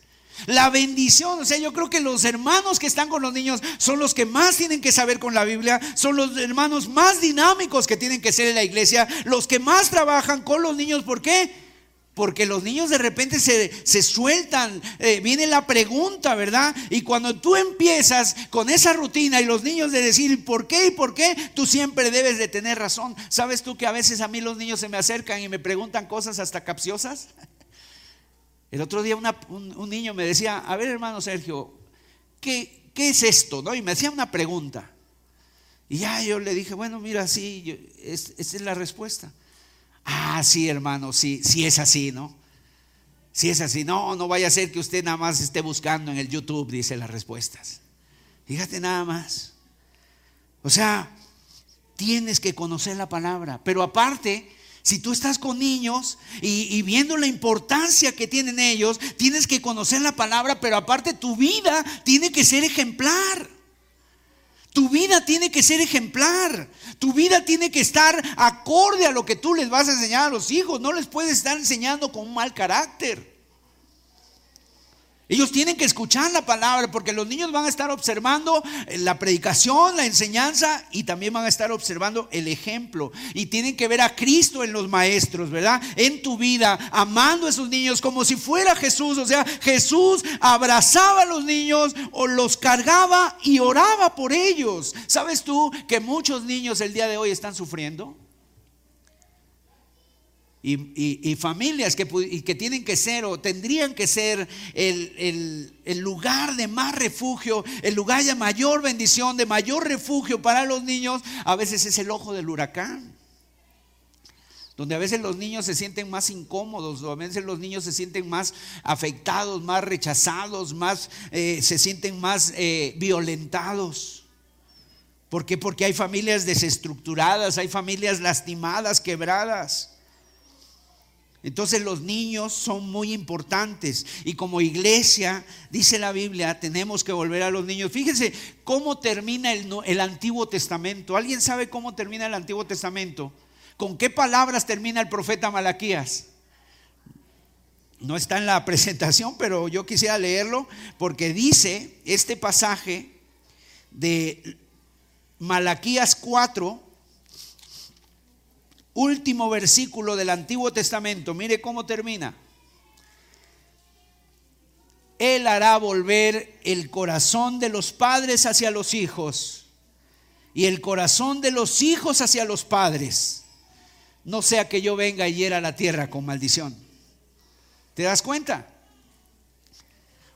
La bendición, o sea, yo creo que los hermanos que están con los niños son los que más tienen que saber con la Biblia, son los hermanos más dinámicos que tienen que ser en la iglesia, los que más trabajan con los niños. ¿Por qué? Porque los niños de repente se, sueltan, eh, viene la pregunta, ¿verdad? Y cuando tú empiezas con esa rutina y los niños de decir por qué y por qué, tú siempre debes de tener razón. ¿Sabes tú que a veces a mí los niños se me acercan y me preguntan cosas hasta capciosas? El otro día un, niño me decía, a ver hermano Sergio, ¿qué, ¿qué, es esto? ¿No? Y me hacía una pregunta. Y ya yo le dije, bueno, mira, sí, esta es, la respuesta. Ah, sí, hermano, sí, sí es así, ¿no? Si es así, no, no vaya a ser que usted nada más esté buscando en el YouTube, dice las respuestas. Fíjate nada más. O sea, tienes que conocer la palabra, pero aparte si tú estás con niños y, viendo la importancia que tienen ellos, tienes que conocer la palabra, pero aparte tu vida tiene que ser ejemplar. Tu vida tiene que ser ejemplar. Tu vida tiene que estar acorde a lo que tú les vas a enseñar a los hijos. No les puedes estar enseñando con un mal carácter. Ellos tienen que escuchar la palabra porque los niños van a estar observando la predicación, la enseñanza y también van a estar observando el ejemplo. Y tienen que ver a Cristo en los maestros, ¿verdad? En tu vida, amando a esos niños como si fuera Jesús. O sea, Jesús abrazaba a los niños o los cargaba y oraba por ellos. ¿Sabes tú que muchos niños el día de hoy están sufriendo? Y, familias que, que, tienen que ser o tendrían que ser el, el, lugar de más refugio, el lugar de mayor bendición, de mayor refugio para los niños, a veces es el ojo del huracán. Donde a veces los niños se sienten más incómodos, a veces los niños se sienten más afectados, más rechazados, más, eh, se sienten más eh, violentados. ¿Por qué? Porque hay familias desestructuradas, hay familias lastimadas, quebradas. Entonces los niños son muy importantes y como iglesia, dice la Biblia, tenemos que volver a los niños. Fíjense cómo termina el, Antiguo Testamento. ¿Alguien sabe cómo termina el Antiguo Testamento? ¿Con qué palabras termina el profeta Malaquías? No está en la presentación, pero yo quisiera leerlo porque dice este pasaje de Malaquías 4, último versículo del Antiguo Testamento, mire cómo termina. Él hará volver el corazón de los padres hacia los hijos y el corazón de los hijos hacia los padres. No sea que yo venga y hiera la tierra con maldición. ¿Te das cuenta?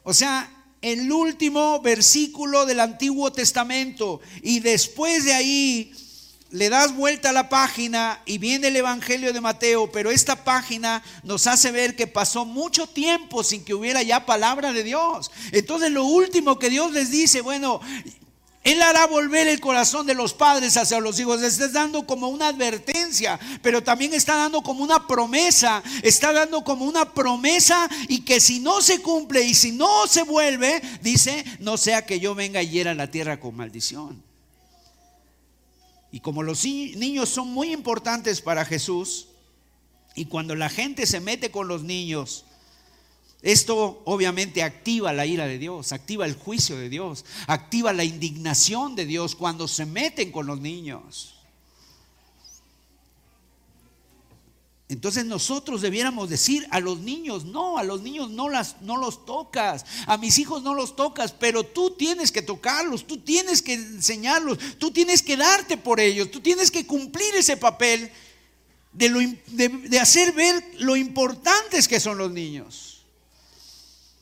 O sea, el último versículo del Antiguo Testamento y después de ahí le das vuelta a la página y viene el Evangelio de Mateo, pero esta página nos hace ver que pasó mucho tiempo sin que hubiera ya palabra de Dios. Entonces lo último que Dios les dice, bueno, él hará volver el corazón de los padres hacia los hijos. está dando como una advertencia, pero también está dando como una promesa. Está dando como una promesa y que si no se cumple y si no se vuelve, dice, no sea que yo venga y hiera la tierra con maldición. Y como los niños son muy importantes para Jesús, y cuando la gente se mete con los niños, esto obviamente activa la ira de Dios, activa el juicio de Dios, activa la indignación de Dios cuando se meten con los niños. Entonces nosotros debiéramos decir a los niños, no, a los niños no, las, no los tocas, a mis hijos no los tocas, pero tú tienes que tocarlos, tú tienes que enseñarlos, tú tienes que darte por ellos, tú tienes que cumplir ese papel de, de hacer ver lo importantes que son los niños.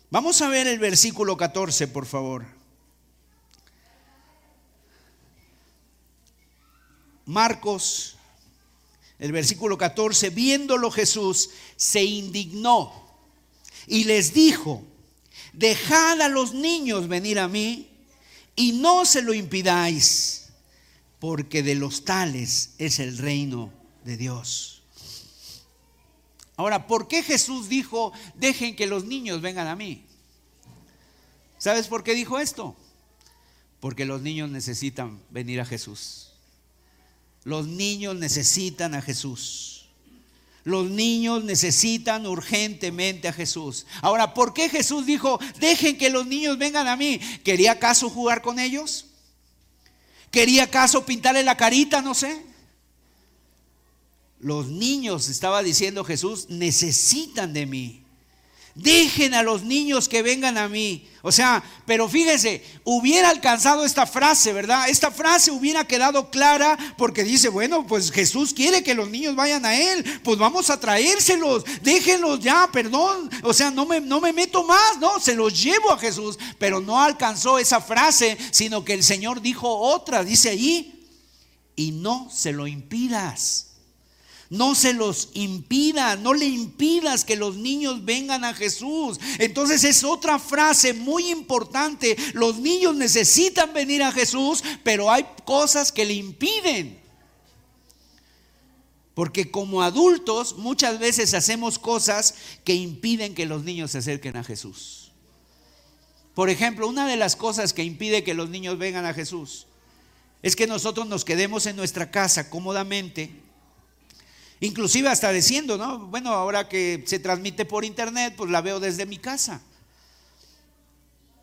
Vamos a ver el versículo 14, por favor. Marcos el versículo 14, viéndolo Jesús, se indignó y les dijo, dejad a los niños venir a mí y no se lo impidáis, porque de los tales es el reino de Dios. Ahora, ¿por qué Jesús dijo, dejen que los niños vengan a mí? ¿Sabes por qué dijo esto? Porque los niños necesitan venir a Jesús. Los niños necesitan a Jesús. Los niños necesitan urgentemente a Jesús. Ahora, ¿por qué Jesús dijo, dejen que los niños vengan a mí? ¿Quería acaso jugar con ellos? ¿Quería acaso pintarle la carita? No sé. Los niños, estaba diciendo Jesús, necesitan de mí. Dejen a los niños que vengan a mí. O sea, pero fíjense, hubiera alcanzado esta frase, ¿verdad? Esta frase hubiera quedado clara porque dice, bueno, pues Jesús quiere que los niños vayan a Él, pues vamos a traérselos, déjenlos ya, perdón. O sea, no me, no me meto más, no, se los llevo a Jesús, pero no alcanzó esa frase, sino que el Señor dijo otra, dice allí, y no se lo impidas. No se los impida, no le impidas que los niños vengan a Jesús. Entonces es otra frase muy importante. Los niños necesitan venir a Jesús, pero hay cosas que le impiden. Porque como adultos muchas veces hacemos cosas que impiden que los niños se acerquen a Jesús. Por ejemplo, una de las cosas que impide que los niños vengan a Jesús es que nosotros nos quedemos en nuestra casa cómodamente Inclusive hasta diciendo, ¿no? Bueno, ahora que se transmite por internet, pues la veo desde mi casa.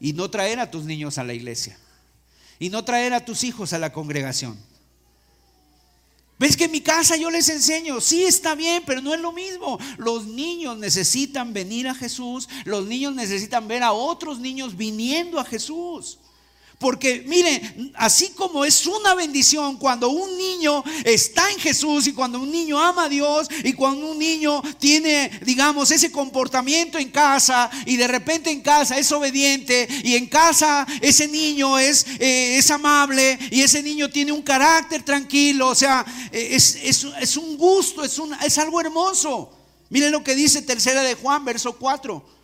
Y no traer a tus niños a la iglesia. Y no traer a tus hijos a la congregación. ¿Ves que en mi casa yo les enseño? Sí, está bien, pero no es lo mismo. Los niños necesitan venir a Jesús. Los niños necesitan ver a otros niños viniendo a Jesús. Porque miren, así como es una bendición cuando un niño está en Jesús y cuando un niño ama a Dios y cuando un niño tiene, digamos, ese comportamiento en casa y de repente en casa es obediente y en casa ese niño es, eh, es amable y ese niño tiene un carácter tranquilo, o sea, eh, es, es, un gusto, es, un, es algo hermoso. Miren lo que dice tercera de Juan, verso 4.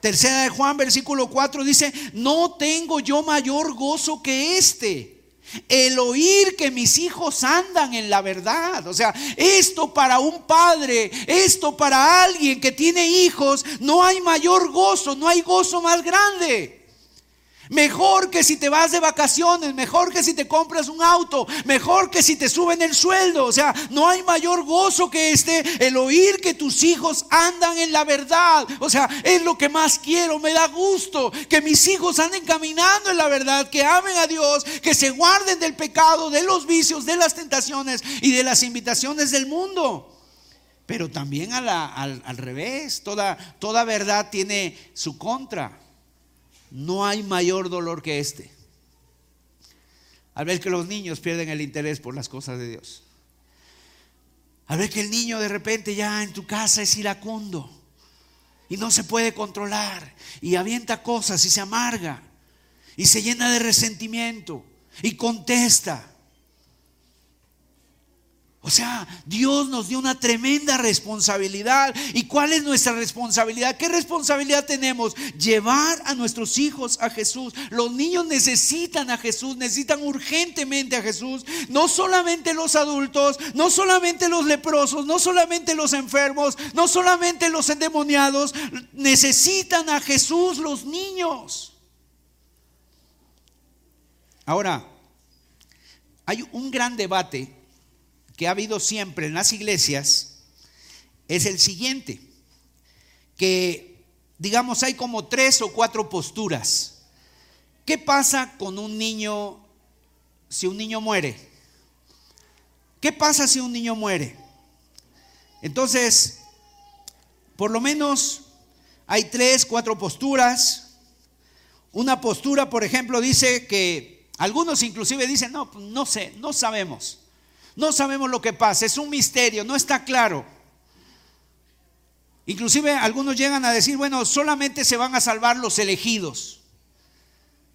Tercera de Juan, versículo 4 dice, no tengo yo mayor gozo que este. El oír que mis hijos andan en la verdad. O sea, esto para un padre, esto para alguien que tiene hijos, no hay mayor gozo, no hay gozo más grande. Mejor que si te vas de vacaciones, mejor que si te compras un auto, mejor que si te suben el sueldo. O sea, no hay mayor gozo que este, el oír que tus hijos andan en la verdad. O sea, es lo que más quiero, me da gusto que mis hijos anden caminando en la verdad, que amen a Dios, que se guarden del pecado, de los vicios, de las tentaciones y de las invitaciones del mundo. pero también al, al, revés. Toda, toda verdad tiene su contra. No hay mayor dolor que este. Al ver que los niños pierden el interés por las cosas de Dios. Al ver que el niño de repente ya en tu casa es iracundo y no se puede controlar y avienta cosas y se amarga y se llena de resentimiento y contesta o sea, Dios nos dio una tremenda responsabilidad. ¿Y cuál es nuestra responsabilidad? ¿Qué responsabilidad tenemos? Llevar a nuestros hijos a Jesús. Los niños necesitan a Jesús, necesitan urgentemente a Jesús. No solamente los adultos, no solamente los leprosos, no solamente los enfermos, no solamente los endemoniados. Necesitan a Jesús los niños. Ahora, hay un gran debate que ha habido siempre en las iglesias es el siguiente, que digamos hay como tres o cuatro posturas. ¿Qué pasa con un niño si un niño muere? ¿Qué pasa si un niño muere? Entonces, por lo menos hay tres, cuatro posturas. Una postura, por ejemplo, dice que algunos inclusive dicen, no, no sé, no sabemos. No sabemos lo que pasa, es un misterio, no está claro. Inclusive algunos llegan a decir, bueno, solamente se van a salvar los elegidos.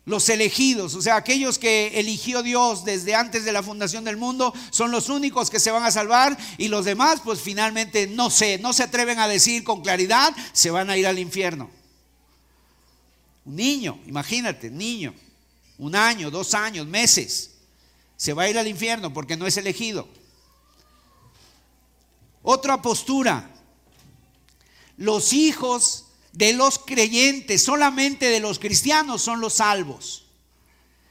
Los elegidos, o sea, aquellos que eligió Dios desde antes de la fundación del mundo, son los únicos que se van a salvar y los demás, pues finalmente no sé, no se atreven a decir con claridad, se van a ir al infierno. Un niño, imagínate, niño, un año, dos años, meses se va a ir al infierno porque no es elegido. Otra postura, los hijos de los creyentes, solamente de los cristianos son los salvos.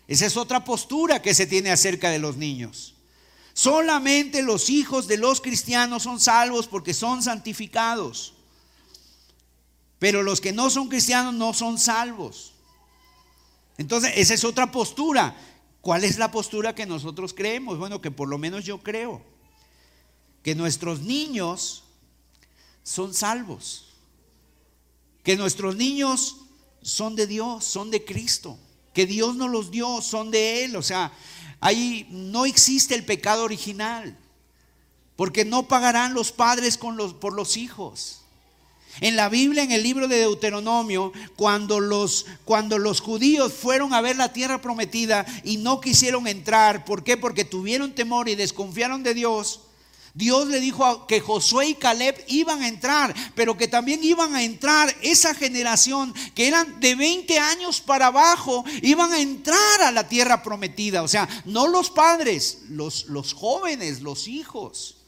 Esa es otra postura que se tiene acerca de los niños. Solamente los hijos de los cristianos son salvos porque son santificados. Pero los que no son cristianos no son salvos. Entonces, esa es otra postura. ¿Cuál es la postura que nosotros creemos? Bueno, que por lo menos yo creo que nuestros niños son salvos, que nuestros niños son de Dios, son de Cristo, que Dios nos los dio, son de Él. O sea, ahí no existe el pecado original, porque no pagarán los padres por los hijos. En la Biblia, en el libro de Deuteronomio, cuando los, cuando los judíos fueron a ver la tierra prometida y no quisieron entrar, ¿por qué? Porque tuvieron temor y desconfiaron de Dios. Dios le dijo que Josué y Caleb iban a entrar, pero que también iban a entrar esa generación que eran de 20 años para abajo, iban a entrar a la tierra prometida. O sea, no los padres, los, los jóvenes, los hijos.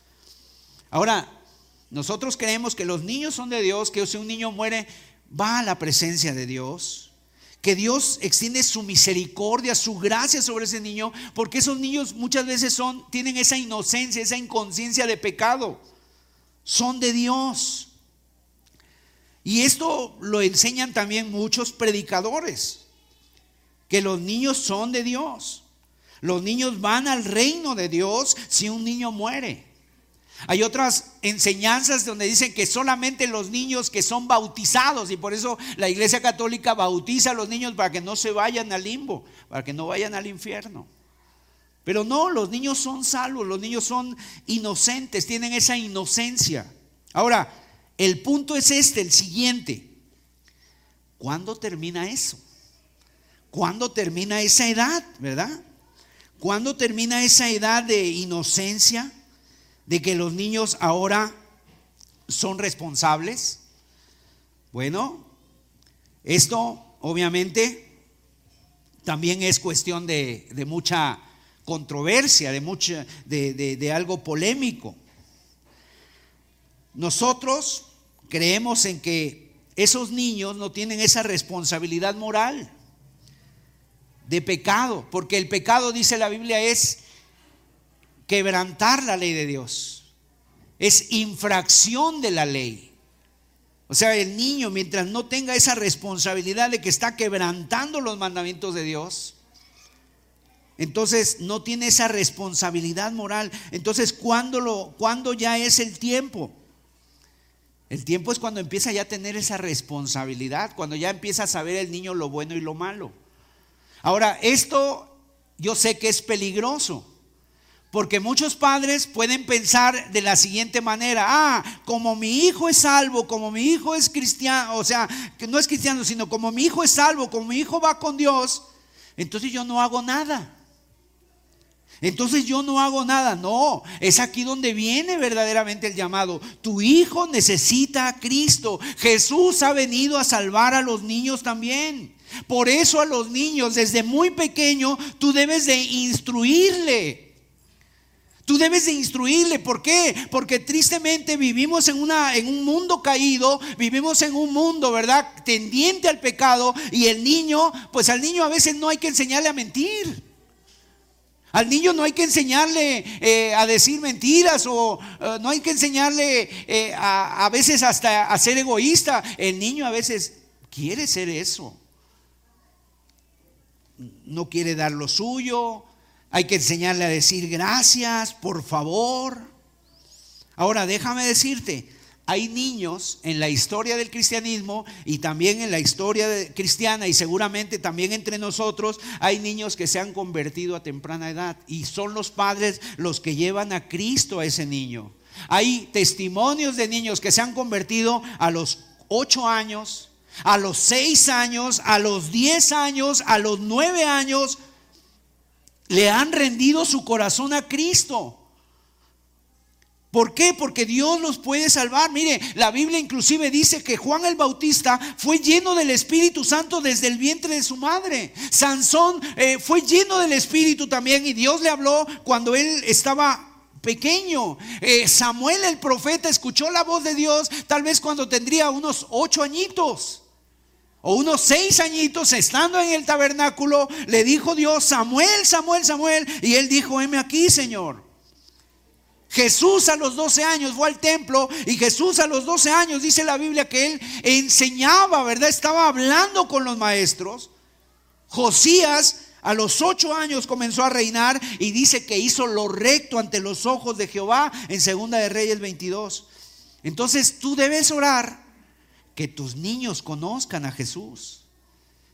Ahora, nosotros creemos que los niños son de Dios, que si un niño muere, va a la presencia de Dios. Que Dios extiende su misericordia, su gracia sobre ese niño, porque esos niños muchas veces son, tienen esa inocencia, esa inconsciencia de pecado. Son de Dios. Y esto lo enseñan también muchos predicadores, que los niños son de Dios. Los niños van al reino de Dios si un niño muere. Hay otras enseñanzas donde dicen que solamente los niños que son bautizados, y por eso la Iglesia Católica bautiza a los niños para que no se vayan al limbo, para que no vayan al infierno. Pero no, los niños son salvos, los niños son inocentes, tienen esa inocencia. Ahora, el punto es este, el siguiente. ¿Cuándo termina eso? ¿Cuándo termina esa edad, verdad? ¿Cuándo termina esa edad de inocencia? De que los niños ahora son responsables? Bueno, esto obviamente también es cuestión de, mucha controversia, de, mucha, de, de algo polémico. Nosotros creemos en que esos niños no tienen esa responsabilidad moral de pecado, porque el pecado, dice la Biblia, es quebrantar la ley de Dios. Es infracción de la ley. O sea, el niño, mientras no tenga esa responsabilidad de que está quebrantando los mandamientos de Dios, entonces no tiene esa responsabilidad moral. Entonces, ¿cuándo, lo, ¿cuándo ya es el tiempo? El tiempo es cuando empieza ya a tener esa responsabilidad, cuando ya empieza a saber el niño lo bueno y lo malo. Ahora, esto yo sé que es peligroso, porque muchos padres pueden pensar de la siguiente manera, ah, como mi hijo es salvo, como mi hijo es cristiano, o sea, que no es cristiano, sino como mi hijo es salvo, como mi hijo va con Dios, entonces yo no hago nada. Entonces yo no hago nada. No, es aquí donde viene verdaderamente el llamado. Tu hijo necesita a Cristo. Jesús ha venido a salvar a los niños también. Por eso a los niños desde muy pequeño tú debes de instruirle. Tú debes de instruirle, ¿por qué? Porque tristemente vivimos en, una, en un mundo caído, vivimos en un mundo, ¿verdad? Tendiente al pecado y el niño, pues al niño a veces no hay que enseñarle a mentir. Al niño no hay que enseñarle eh, a decir mentiras o eh, no hay que enseñarle eh, a, a veces hasta a ser egoísta. El niño a veces quiere ser eso. No quiere dar lo suyo. Hay que enseñarle a decir gracias, por favor. Ahora déjame decirte, hay niños en la historia del cristianismo y también en la historia cristiana y seguramente también entre nosotros hay niños que se han convertido a temprana edad y son los padres los que llevan a Cristo a ese niño. Hay testimonios de niños que se han convertido a los 8 años, a los 6 años, a los 10 años, a los 9 años, le han rendido su corazón a Cristo. ¿Por qué? Porque Dios los puede salvar. Mire, la Biblia inclusive dice que Juan el Bautista fue lleno del Espíritu Santo desde el vientre de su madre. Sansón eh, fue lleno del Espíritu también y Dios le habló cuando él estaba pequeño. Eh, Samuel el profeta escuchó la voz de Dios tal vez cuando tendría unos ocho añitos. O unos seis añitos estando en el tabernáculo, le dijo Dios, Samuel, Samuel, Samuel. Y él dijo, heme aquí, Señor. Jesús a los 12 años fue al templo y Jesús a los 12 años dice la Biblia que él enseñaba, ¿verdad? Estaba hablando con los maestros. Josías a los 8 años comenzó a reinar y dice que hizo lo recto ante los ojos de Jehová en Segunda de Reyes 22. Entonces tú debes orar que tus niños conozcan a Jesús.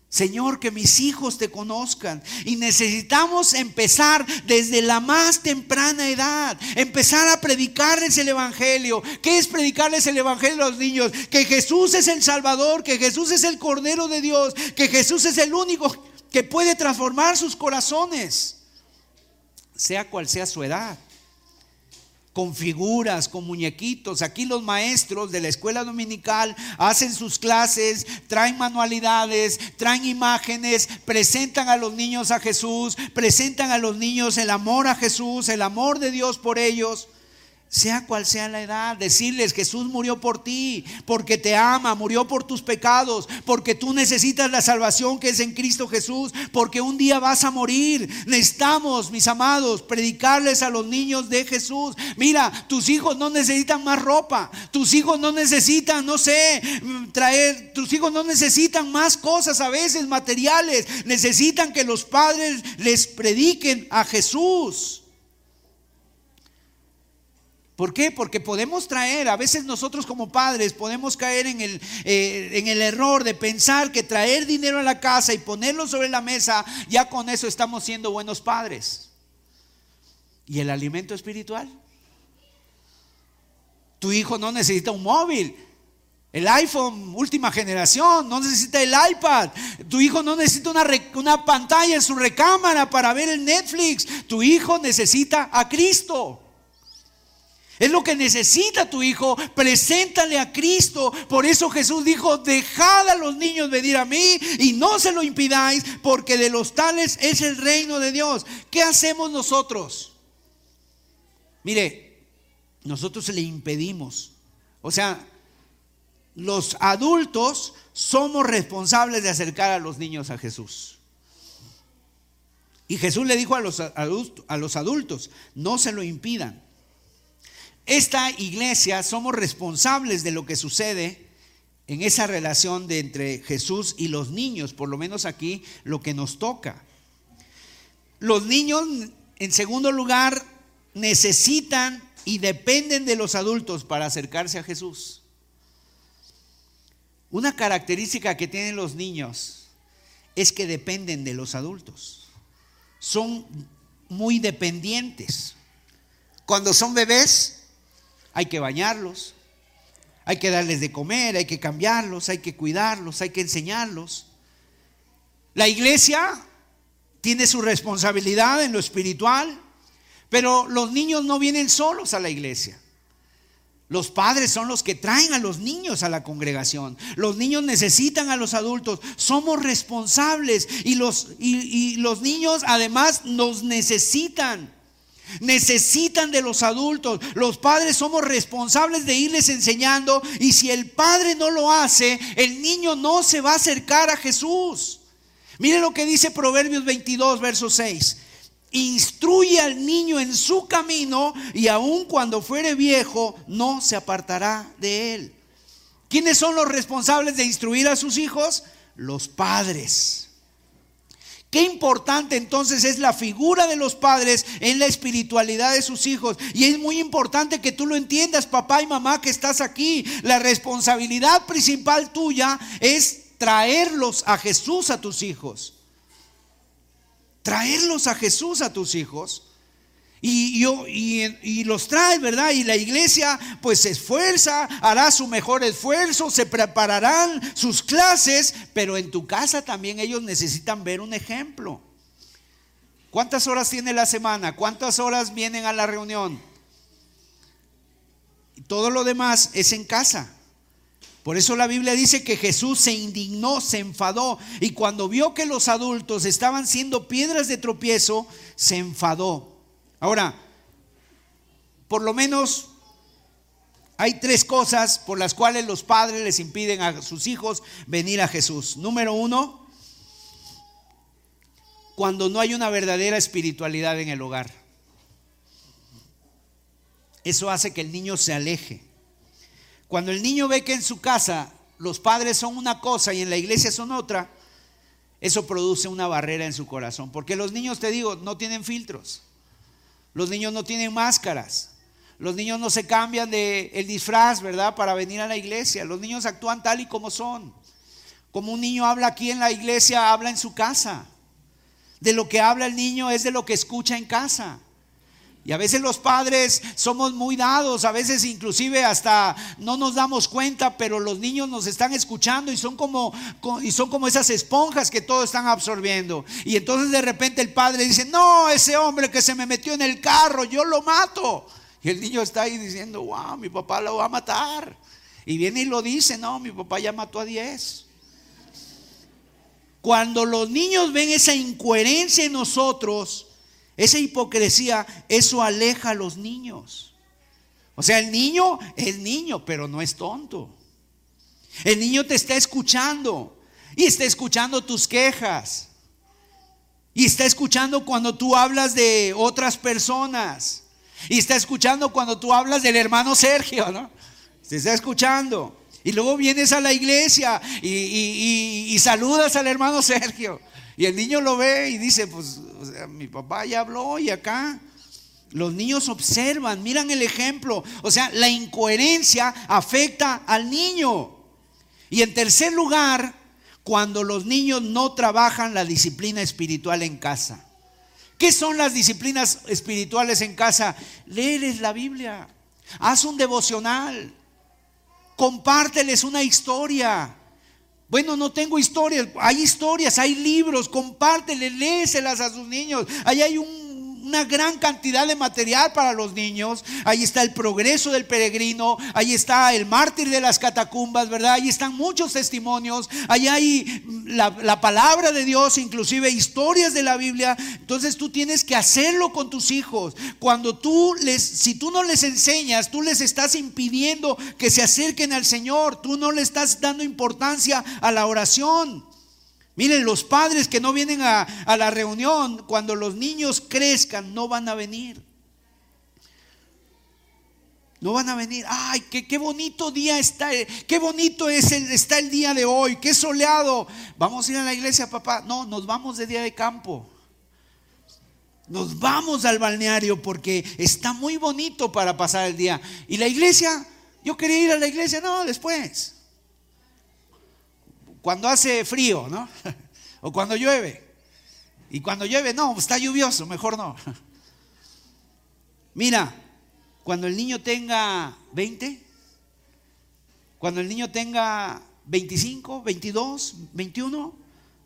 Señor, que mis hijos te conozcan. Y necesitamos empezar desde la más temprana edad, empezar a predicarles el Evangelio. ¿Qué es predicarles el Evangelio a los niños? Que Jesús es el Salvador, que Jesús es el Cordero de Dios, que Jesús es el único que puede transformar sus corazones, sea cual sea su edad con figuras, con muñequitos. Aquí los maestros de la escuela dominical hacen sus clases, traen manualidades, traen imágenes, presentan a los niños a Jesús, presentan a los niños el amor a Jesús, el amor de Dios por ellos sea cual sea la edad, decirles Jesús murió por ti, porque te ama, murió por tus pecados, porque tú necesitas la salvación que es en Cristo Jesús, porque un día vas a morir. Necesitamos, mis amados, predicarles a los niños de Jesús. Mira, tus hijos no necesitan más ropa, tus hijos no necesitan, no sé, traer, tus hijos no necesitan más cosas a veces materiales, necesitan que los padres les prediquen a Jesús. ¿Por qué? Porque podemos traer, a veces nosotros como padres podemos caer en el, eh, en el error de pensar que traer dinero a la casa y ponerlo sobre la mesa, ya con eso estamos siendo buenos padres. ¿Y el alimento espiritual? Tu hijo no necesita un móvil. El iPhone última generación, no necesita el iPad. Tu hijo no necesita una, una pantalla en su recámara para ver el Netflix. Tu hijo necesita a Cristo. Es lo que necesita tu hijo. Preséntale a Cristo. Por eso Jesús dijo, dejad a los niños venir a mí y no se lo impidáis, porque de los tales es el reino de Dios. ¿Qué hacemos nosotros? Mire, nosotros le impedimos. O sea, los adultos somos responsables de acercar a los niños a Jesús. Y Jesús le dijo a los, a los adultos, no se lo impidan. Esta iglesia somos responsables de lo que sucede en esa relación de entre Jesús y los niños, por lo menos aquí lo que nos toca. Los niños, en segundo lugar, necesitan y dependen de los adultos para acercarse a Jesús. Una característica que tienen los niños es que dependen de los adultos. Son muy dependientes. Cuando son bebés, hay que bañarlos, hay que darles de comer, hay que cambiarlos, hay que cuidarlos, hay que enseñarlos. La iglesia tiene su responsabilidad en lo espiritual, pero los niños no vienen solos a la iglesia. Los padres son los que traen a los niños a la congregación. Los niños necesitan a los adultos. Somos responsables y los, y, los niños además nos necesitan. Necesitan de los adultos. Los padres somos responsables de irles enseñando y si el padre no lo hace, el niño no se va a acercar a Jesús. Mire lo que dice Proverbios 22, verso 6 instruye al niño en su camino y aun cuando fuere viejo no se apartará de él. ¿Quiénes son los responsables de instruir a sus hijos? Los padres. Qué importante entonces es la figura de los padres en la espiritualidad de sus hijos. Y es muy importante que tú lo entiendas, papá y mamá, que estás aquí. La responsabilidad principal tuya es traerlos a Jesús a tus hijos traerlos a Jesús a tus hijos. Y, los trae, ¿verdad? Y la iglesia pues se esfuerza, hará su mejor esfuerzo, se prepararán sus clases, pero en tu casa también ellos necesitan ver un ejemplo. ¿Cuántas horas tiene la semana? ¿Cuántas horas vienen a la reunión? Y todo lo demás es en casa. Por eso la Biblia dice que Jesús se indignó, se enfadó y cuando vio que los adultos estaban siendo piedras de tropiezo, se enfadó. Ahora, por lo menos hay tres cosas por las cuales los padres les impiden a sus hijos venir a Jesús. Número uno, cuando no hay una verdadera espiritualidad en el hogar. Eso hace que el niño se aleje. Cuando el niño ve que en su casa los padres son una cosa y en la iglesia son otra, eso produce una barrera en su corazón. Porque los niños, te digo, no tienen filtros. Los niños no tienen máscaras. Los niños no se cambian de el disfraz, ¿verdad? Para venir a la iglesia. Los niños actúan tal y como son. Como un niño habla aquí en la iglesia, habla en su casa. De lo que habla el niño es de lo que escucha en casa. Y a veces los padres somos muy dados, a veces inclusive hasta no nos damos cuenta, pero los niños nos están escuchando y son como y son como esas esponjas que todo están absorbiendo. Y entonces de repente el padre dice, "No, ese hombre que se me metió en el carro, yo lo mato." Y el niño está ahí diciendo, "Wow, mi papá lo va a matar." Y viene y lo dice, "No, mi papá ya mató a 10." Cuando los niños ven esa incoherencia en nosotros, esa hipocresía, eso aleja a los niños. O sea, el niño es niño, pero no es tonto. El niño te está escuchando y está escuchando tus quejas. Y está escuchando cuando tú hablas de otras personas. Y está escuchando cuando tú hablas del hermano Sergio, ¿no? Se está escuchando. Y luego vienes a la iglesia y, y saludas al hermano Sergio. Y el niño lo ve y dice, pues mi papá ya habló y acá. Los niños observan, miran el ejemplo. O sea, la incoherencia afecta al niño. Y en tercer lugar, cuando los niños no trabajan la disciplina espiritual en casa. ¿Qué son las disciplinas espirituales en casa? Léeles la Biblia, haz un devocional, compárteles una historia. Bueno, no tengo historias. Hay historias, hay libros. Compárteles, léeselas a sus niños. Ahí hay un una gran cantidad de material para los niños. Ahí está el progreso del peregrino, ahí está el mártir de las catacumbas, ¿verdad? Ahí están muchos testimonios, ahí hay la, la palabra de Dios, inclusive historias de la Biblia. Entonces tú tienes que hacerlo con tus hijos. Cuando tú les, si tú no les enseñas, tú les estás impidiendo que se acerquen al Señor, tú no le estás dando importancia a la oración. Miren, los padres que no vienen a, la reunión, cuando los niños crezcan, no van a venir. No van a venir. Ay, qué, qué bonito día está. Qué bonito es el, está el día de hoy. Qué soleado. Vamos a ir a la iglesia, papá. No, nos vamos de día de campo. Nos vamos al balneario porque está muy bonito para pasar el día. Y la iglesia, yo quería ir a la iglesia. No, después. Cuando hace frío, ¿no? o cuando llueve. Y cuando llueve, no, está lluvioso, mejor no. Mira, cuando el niño tenga 20, cuando el niño tenga 25, 22, 21,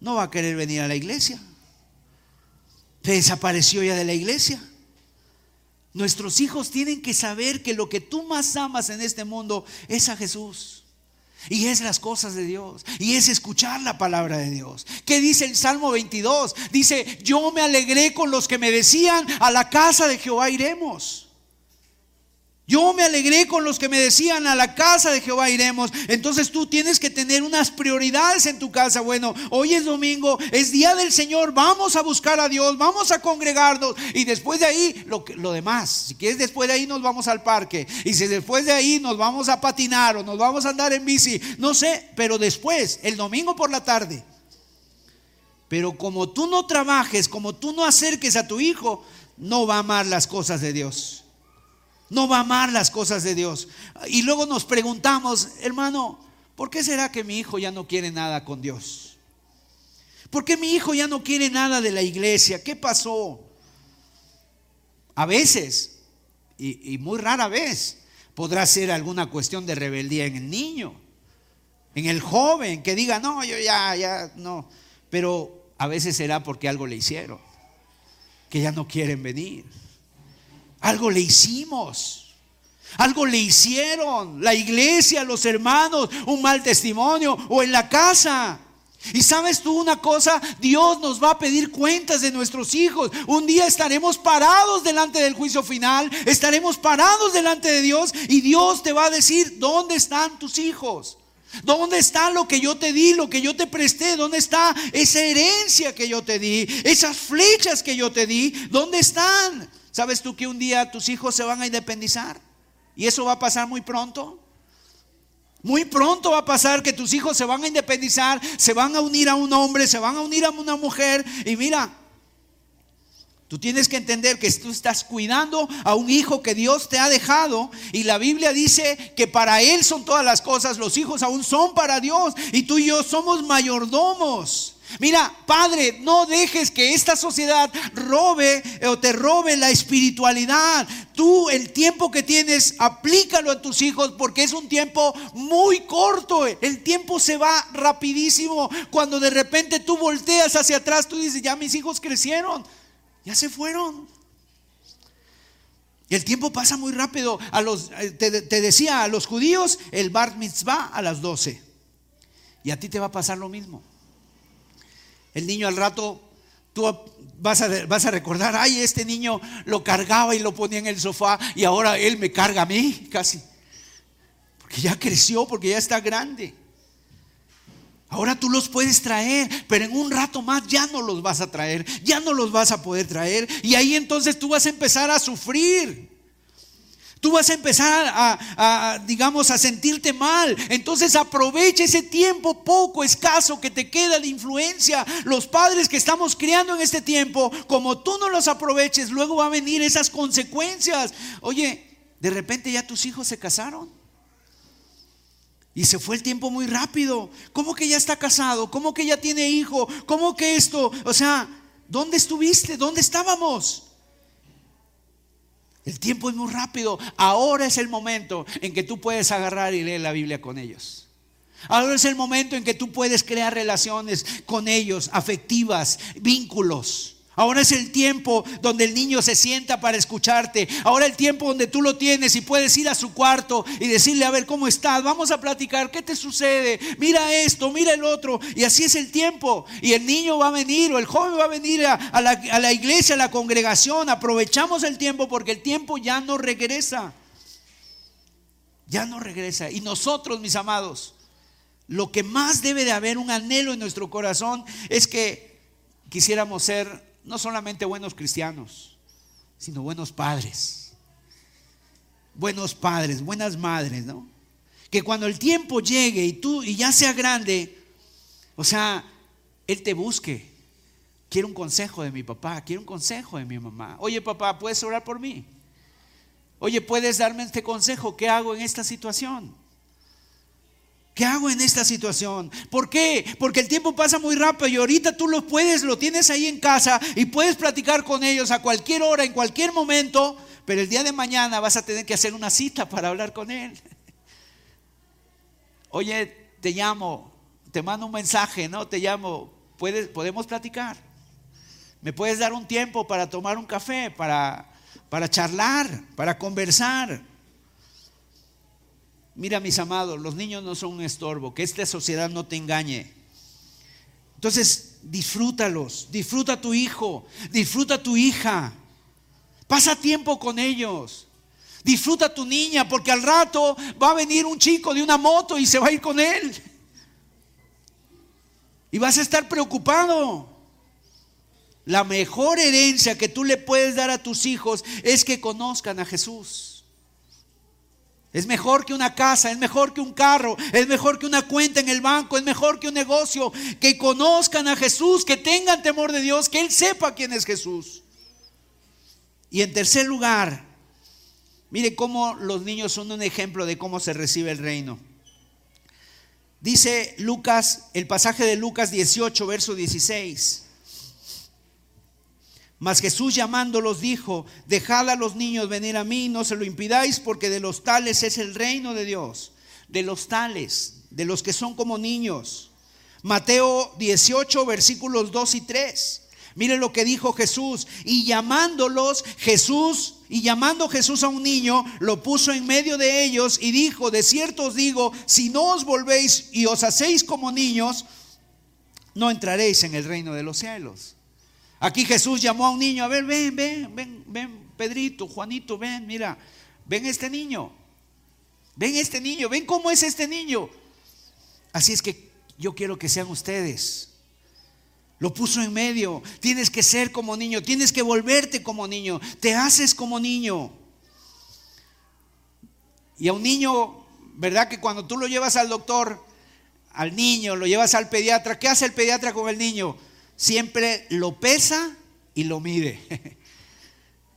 no va a querer venir a la iglesia. Desapareció ya de la iglesia. Nuestros hijos tienen que saber que lo que tú más amas en este mundo es a Jesús. Y es las cosas de Dios. Y es escuchar la palabra de Dios. ¿Qué dice el Salmo 22? Dice, yo me alegré con los que me decían, a la casa de Jehová iremos. Yo me alegré con los que me decían a la casa de Jehová iremos. Entonces tú tienes que tener unas prioridades en tu casa. Bueno, hoy es domingo, es día del Señor, vamos a buscar a Dios, vamos a congregarnos y después de ahí lo, demás. Si quieres después de ahí nos vamos al parque y si después de ahí nos vamos a patinar o nos vamos a andar en bici, no sé, pero después, el domingo por la tarde. Pero como tú no trabajes, como tú no acerques a tu hijo, no va a amar las cosas de Dios. No va a amar las cosas de Dios. Y luego nos preguntamos, hermano, ¿por qué será que mi hijo ya no quiere nada con Dios? ¿Por qué mi hijo ya no quiere nada de la iglesia? ¿Qué pasó? A veces, y, muy rara vez, podrá ser alguna cuestión de rebeldía en el niño, en el joven, que diga, no, yo ya, ya, no. Pero a veces será porque algo le hicieron, que ya no quieren venir. Algo le hicimos. Algo le hicieron. La iglesia, los hermanos, un mal testimonio o en la casa. Y sabes tú una cosa, Dios nos va a pedir cuentas de nuestros hijos. Un día estaremos parados delante del juicio final, estaremos parados delante de Dios y Dios te va a decir, ¿dónde están tus hijos? ¿Dónde está lo que yo te di, lo que yo te presté? ¿Dónde está esa herencia que yo te di? Esas flechas que yo te di, ¿dónde están? ¿Sabes tú que un día tus hijos se van a independizar? ¿Y eso va a pasar muy pronto? Muy pronto va a pasar que tus hijos se van a independizar, se van a unir a un hombre, se van a unir a una mujer. Y mira, tú tienes que entender que tú estás cuidando a un hijo que Dios te ha dejado. Y la Biblia dice que para Él son todas las cosas, los hijos aún son para Dios. Y tú y yo somos mayordomos. Mira, Padre, no dejes que esta sociedad robe eh, o te robe la espiritualidad. Tú el tiempo que tienes, aplícalo a tus hijos porque es un tiempo muy corto. El tiempo se va rapidísimo. Cuando de repente tú volteas hacia atrás, tú dices, ya mis hijos crecieron, ya se fueron. Y el tiempo pasa muy rápido. A los, eh, te, te decía, a los judíos el bar mitzvah a las 12. Y a ti te va a pasar lo mismo. El niño al rato, tú vas a, vas a recordar, ay, este niño lo cargaba y lo ponía en el sofá y ahora él me carga a mí casi. Porque ya creció, porque ya está grande. Ahora tú los puedes traer, pero en un rato más ya no los vas a traer, ya no los vas a poder traer. Y ahí entonces tú vas a empezar a sufrir. Tú vas a empezar a, digamos, a sentirte mal. Entonces aprovecha ese tiempo poco, escaso que te queda de influencia. Los padres que estamos criando en este tiempo, como tú no los aproveches, luego va a venir esas consecuencias. Oye, de repente ya tus hijos se casaron. Y se fue el tiempo muy rápido. ¿Cómo que ya está casado? ¿Cómo que ya tiene hijo? ¿Cómo que esto? O sea, ¿dónde estuviste? ¿Dónde estábamos? El tiempo es muy rápido. Ahora es el momento en que tú puedes agarrar y leer la Biblia con ellos. Ahora es el momento en que tú puedes crear relaciones con ellos, afectivas, vínculos. Ahora es el tiempo donde el niño se sienta para escucharte. Ahora el tiempo donde tú lo tienes y puedes ir a su cuarto y decirle, a ver, ¿cómo estás? Vamos a platicar, ¿qué te sucede? Mira esto, mira el otro. Y así es el tiempo. Y el niño va a venir o el joven va a venir a, la, a la iglesia, a la congregación. Aprovechamos el tiempo porque el tiempo ya no regresa. Ya no regresa. Y nosotros, mis amados, lo que más debe de haber un anhelo en nuestro corazón es que quisiéramos ser no solamente buenos cristianos, sino buenos padres. Buenos padres, buenas madres, ¿no? Que cuando el tiempo llegue y tú y ya sea grande, o sea, él te busque. Quiero un consejo de mi papá, quiero un consejo de mi mamá. Oye, papá, ¿puedes orar por mí? Oye, ¿puedes darme este consejo? ¿Qué hago en esta situación? ¿Qué hago en esta situación? ¿Por qué? Porque el tiempo pasa muy rápido y ahorita tú lo puedes, lo tienes ahí en casa y puedes platicar con ellos a cualquier hora, en cualquier momento, pero el día de mañana vas a tener que hacer una cita para hablar con él. Oye, te llamo, te mando un mensaje, ¿no? Te llamo, ¿puedes, podemos platicar. ¿Me puedes dar un tiempo para tomar un café, para, para charlar, para conversar? Mira, mis amados, los niños no son un estorbo, que esta sociedad no te engañe. Entonces, disfrútalos, disfruta a tu hijo, disfruta a tu hija. Pasa tiempo con ellos. Disfruta a tu niña, porque al rato va a venir un chico de una moto y se va a ir con él. Y vas a estar preocupado. La mejor herencia que tú le puedes dar a tus hijos es que conozcan a Jesús. Es mejor que una casa, es mejor que un carro, es mejor que una cuenta en el banco, es mejor que un negocio. Que conozcan a Jesús, que tengan temor de Dios, que Él sepa quién es Jesús. Y en tercer lugar, mire cómo los niños son un ejemplo de cómo se recibe el reino. Dice Lucas, el pasaje de Lucas 18, verso 16. Mas Jesús llamándolos dijo, dejad a los niños venir a mí, no se lo impidáis, porque de los tales es el reino de Dios. De los tales, de los que son como niños. Mateo 18, versículos 2 y 3. Miren lo que dijo Jesús. Y llamándolos, Jesús, y llamando Jesús a un niño, lo puso en medio de ellos y dijo, de cierto os digo, si no os volvéis y os hacéis como niños, no entraréis en el reino de los cielos. Aquí Jesús llamó a un niño, a ver, ven, ven, ven, ven, Pedrito, Juanito, ven, mira, ven este niño, ven este niño, ven cómo es este niño. Así es que yo quiero que sean ustedes. Lo puso en medio. Tienes que ser como niño, tienes que volverte como niño, te haces como niño. Y a un niño, ¿verdad? Que cuando tú lo llevas al doctor, al niño, lo llevas al pediatra, ¿qué hace el pediatra con el niño? Siempre lo pesa y lo mide.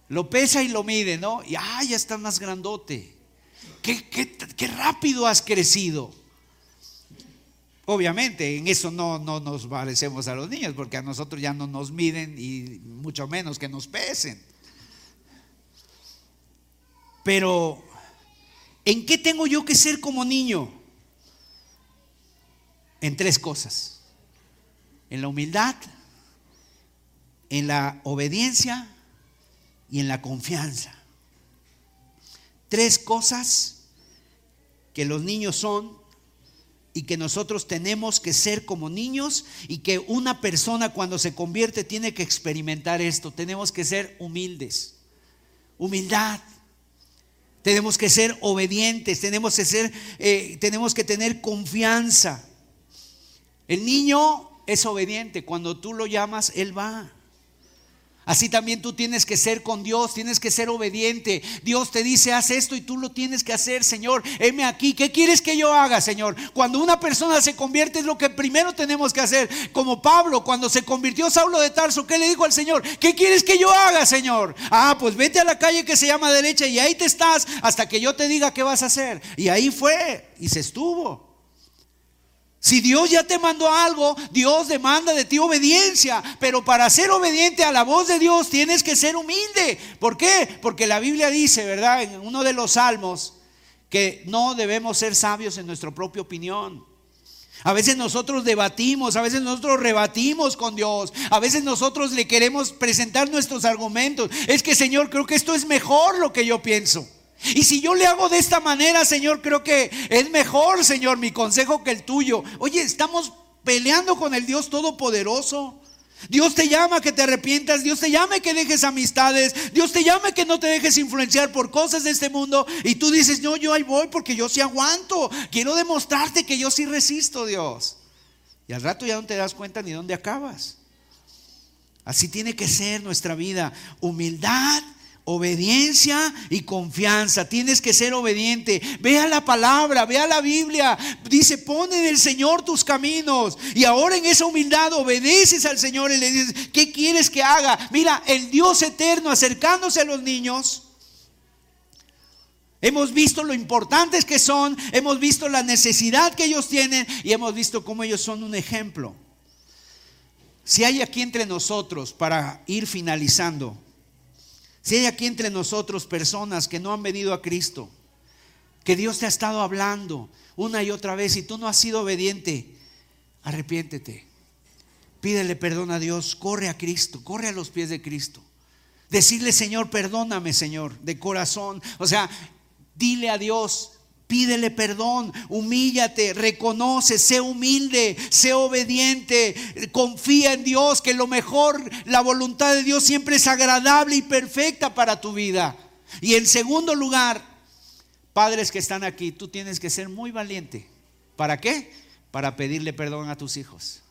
lo pesa y lo mide, ¿no? Y ah, ya está más grandote. ¿Qué, qué, rápido has crecido. Obviamente, en eso no, no nos parecemos a los niños, porque a nosotros ya no nos miden y mucho menos que nos pesen. Pero, ¿en qué tengo yo que ser como niño? En tres cosas en la humildad, en la obediencia y en la confianza. Tres cosas que los niños son y que nosotros tenemos que ser como niños y que una persona cuando se convierte tiene que experimentar esto. Tenemos que ser humildes. Humildad. Tenemos que ser obedientes, tenemos que ser, eh, tenemos que tener confianza. El niño es obediente. Cuando tú lo llamas, Él va. Así también tú tienes que ser con Dios, tienes que ser obediente. Dios te dice, haz esto y tú lo tienes que hacer, Señor. Heme aquí, ¿qué quieres que yo haga, Señor? Cuando una persona se convierte es lo que primero tenemos que hacer. Como Pablo, cuando se convirtió Saulo de Tarso, ¿qué le dijo al Señor? ¿Qué quieres que yo haga, Señor? Ah, pues vete a la calle que se llama derecha y ahí te estás hasta que yo te diga qué vas a hacer. Y ahí fue y se estuvo. Si Dios ya te mandó algo, Dios demanda de ti obediencia. Pero para ser obediente a la voz de Dios tienes que ser humilde. ¿Por qué? Porque la Biblia dice, ¿verdad? En uno de los salmos, que no debemos ser sabios en nuestra propia opinión. A veces nosotros debatimos, a veces nosotros rebatimos con Dios, a veces nosotros le queremos presentar nuestros argumentos. Es que Señor, creo que esto es mejor lo que yo pienso. Y si yo le hago de esta manera, Señor, creo que es mejor, Señor, mi consejo que el tuyo. Oye, estamos peleando con el Dios Todopoderoso. Dios te llama que te arrepientas, Dios te llama que dejes amistades, Dios te llama que no te dejes influenciar por cosas de este mundo y tú dices, no, yo ahí voy porque yo sí aguanto, quiero demostrarte que yo sí resisto, Dios. Y al rato ya no te das cuenta ni dónde acabas. Así tiene que ser nuestra vida, humildad Obediencia y confianza. Tienes que ser obediente. Vea la palabra, vea la Biblia. Dice, pone en el Señor tus caminos. Y ahora en esa humildad obedeces al Señor y le dices, ¿qué quieres que haga? Mira, el Dios eterno acercándose a los niños. Hemos visto lo importantes que son, hemos visto la necesidad que ellos tienen y hemos visto cómo ellos son un ejemplo. Si hay aquí entre nosotros, para ir finalizando, si hay aquí entre nosotros personas que no han venido a Cristo, que Dios te ha estado hablando una y otra vez y tú no has sido obediente, arrepiéntete. Pídele perdón a Dios, corre a Cristo, corre a los pies de Cristo. Decirle, Señor, perdóname, Señor, de corazón. O sea, dile a Dios, Pídele perdón, humíllate, reconoce, sé humilde, sé obediente, confía en Dios, que lo mejor, la voluntad de Dios siempre es agradable y perfecta para tu vida. Y en segundo lugar, padres que están aquí, tú tienes que ser muy valiente. ¿Para qué? Para pedirle perdón a tus hijos.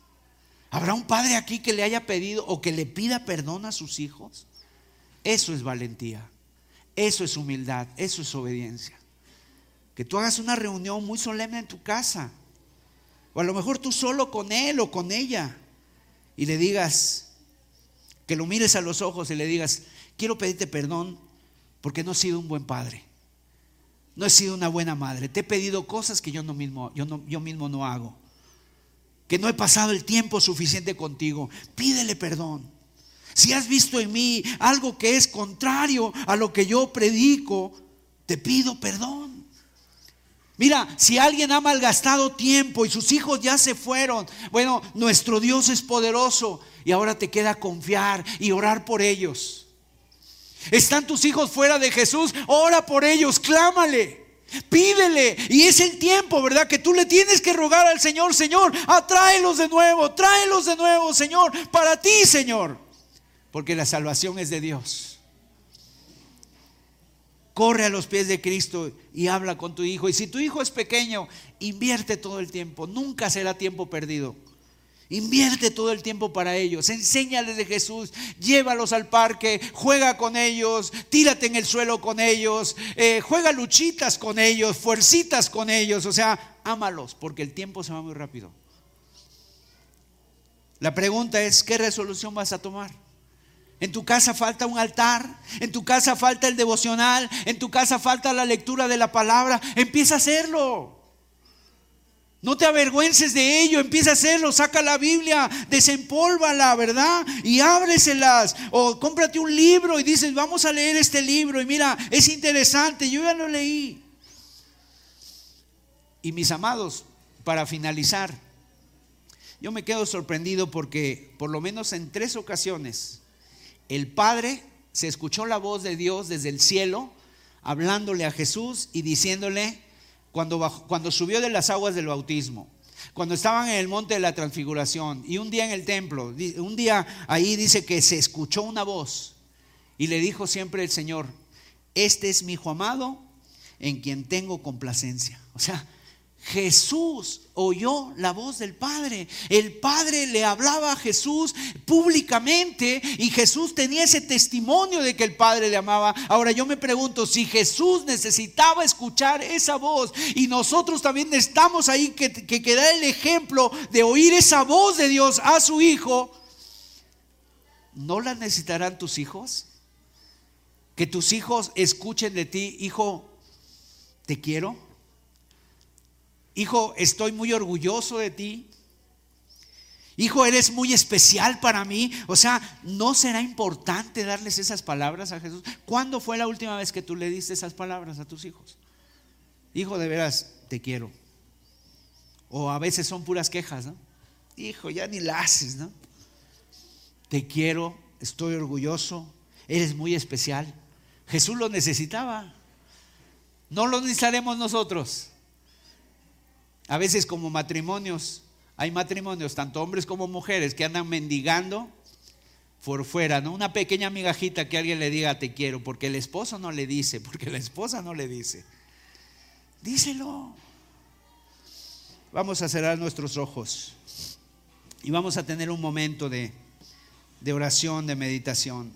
¿Habrá un padre aquí que le haya pedido o que le pida perdón a sus hijos? Eso es valentía, eso es humildad, eso es obediencia. Que tú hagas una reunión muy solemne en tu casa. O a lo mejor tú solo con él o con ella. Y le digas, que lo mires a los ojos y le digas, quiero pedirte perdón porque no he sido un buen padre. No he sido una buena madre. Te he pedido cosas que yo, no mismo, yo, no, yo mismo no hago. Que no he pasado el tiempo suficiente contigo. Pídele perdón. Si has visto en mí algo que es contrario a lo que yo predico, te pido perdón. Mira, si alguien ha malgastado tiempo y sus hijos ya se fueron, bueno, nuestro Dios es poderoso y ahora te queda confiar y orar por ellos. Están tus hijos fuera de Jesús, ora por ellos, clámale. Pídele, y es el tiempo, ¿verdad? Que tú le tienes que rogar al Señor, Señor, atráelos de nuevo, tráelos de nuevo, Señor, para ti, Señor, porque la salvación es de Dios corre a los pies de Cristo y habla con tu hijo. Y si tu hijo es pequeño, invierte todo el tiempo. Nunca será tiempo perdido. Invierte todo el tiempo para ellos. Enséñales de Jesús. Llévalos al parque. Juega con ellos. Tírate en el suelo con ellos. Eh, juega luchitas con ellos. Fuercitas con ellos. O sea, ámalos porque el tiempo se va muy rápido. La pregunta es, ¿qué resolución vas a tomar? En tu casa falta un altar, en tu casa falta el devocional, en tu casa falta la lectura de la palabra. Empieza a hacerlo. No te avergüences de ello, empieza a hacerlo, saca la Biblia, desempólvala, ¿verdad? Y ábreselas. O cómprate un libro y dices, vamos a leer este libro. Y mira, es interesante, yo ya lo leí. Y mis amados, para finalizar, yo me quedo sorprendido porque por lo menos en tres ocasiones el Padre se escuchó la voz de Dios desde el cielo, hablándole a Jesús y diciéndole, cuando, cuando subió de las aguas del bautismo, cuando estaban en el monte de la transfiguración y un día en el templo, un día ahí dice que se escuchó una voz y le dijo siempre el Señor, este es mi hijo amado en quien tengo complacencia. O sea, Jesús oyó la voz del Padre. El Padre le hablaba a Jesús públicamente y Jesús tenía ese testimonio de que el Padre le amaba. Ahora yo me pregunto, si Jesús necesitaba escuchar esa voz y nosotros también estamos ahí que, que queda el ejemplo de oír esa voz de Dios a su Hijo, ¿no la necesitarán tus hijos? Que tus hijos escuchen de ti, hijo, te quiero Hijo, estoy muy orgulloso de ti. Hijo, eres muy especial para mí. O sea, ¿no será importante darles esas palabras a Jesús? ¿Cuándo fue la última vez que tú le diste esas palabras a tus hijos? Hijo, de veras, te quiero. O a veces son puras quejas, ¿no? Hijo, ya ni la haces, ¿no? Te quiero, estoy orgulloso, eres muy especial. Jesús lo necesitaba. No lo necesitaremos nosotros. A veces como matrimonios, hay matrimonios, tanto hombres como mujeres, que andan mendigando por fuera, ¿no? Una pequeña migajita que alguien le diga te quiero, porque el esposo no le dice, porque la esposa no le dice. Díselo. Vamos a cerrar nuestros ojos y vamos a tener un momento de, de oración, de meditación.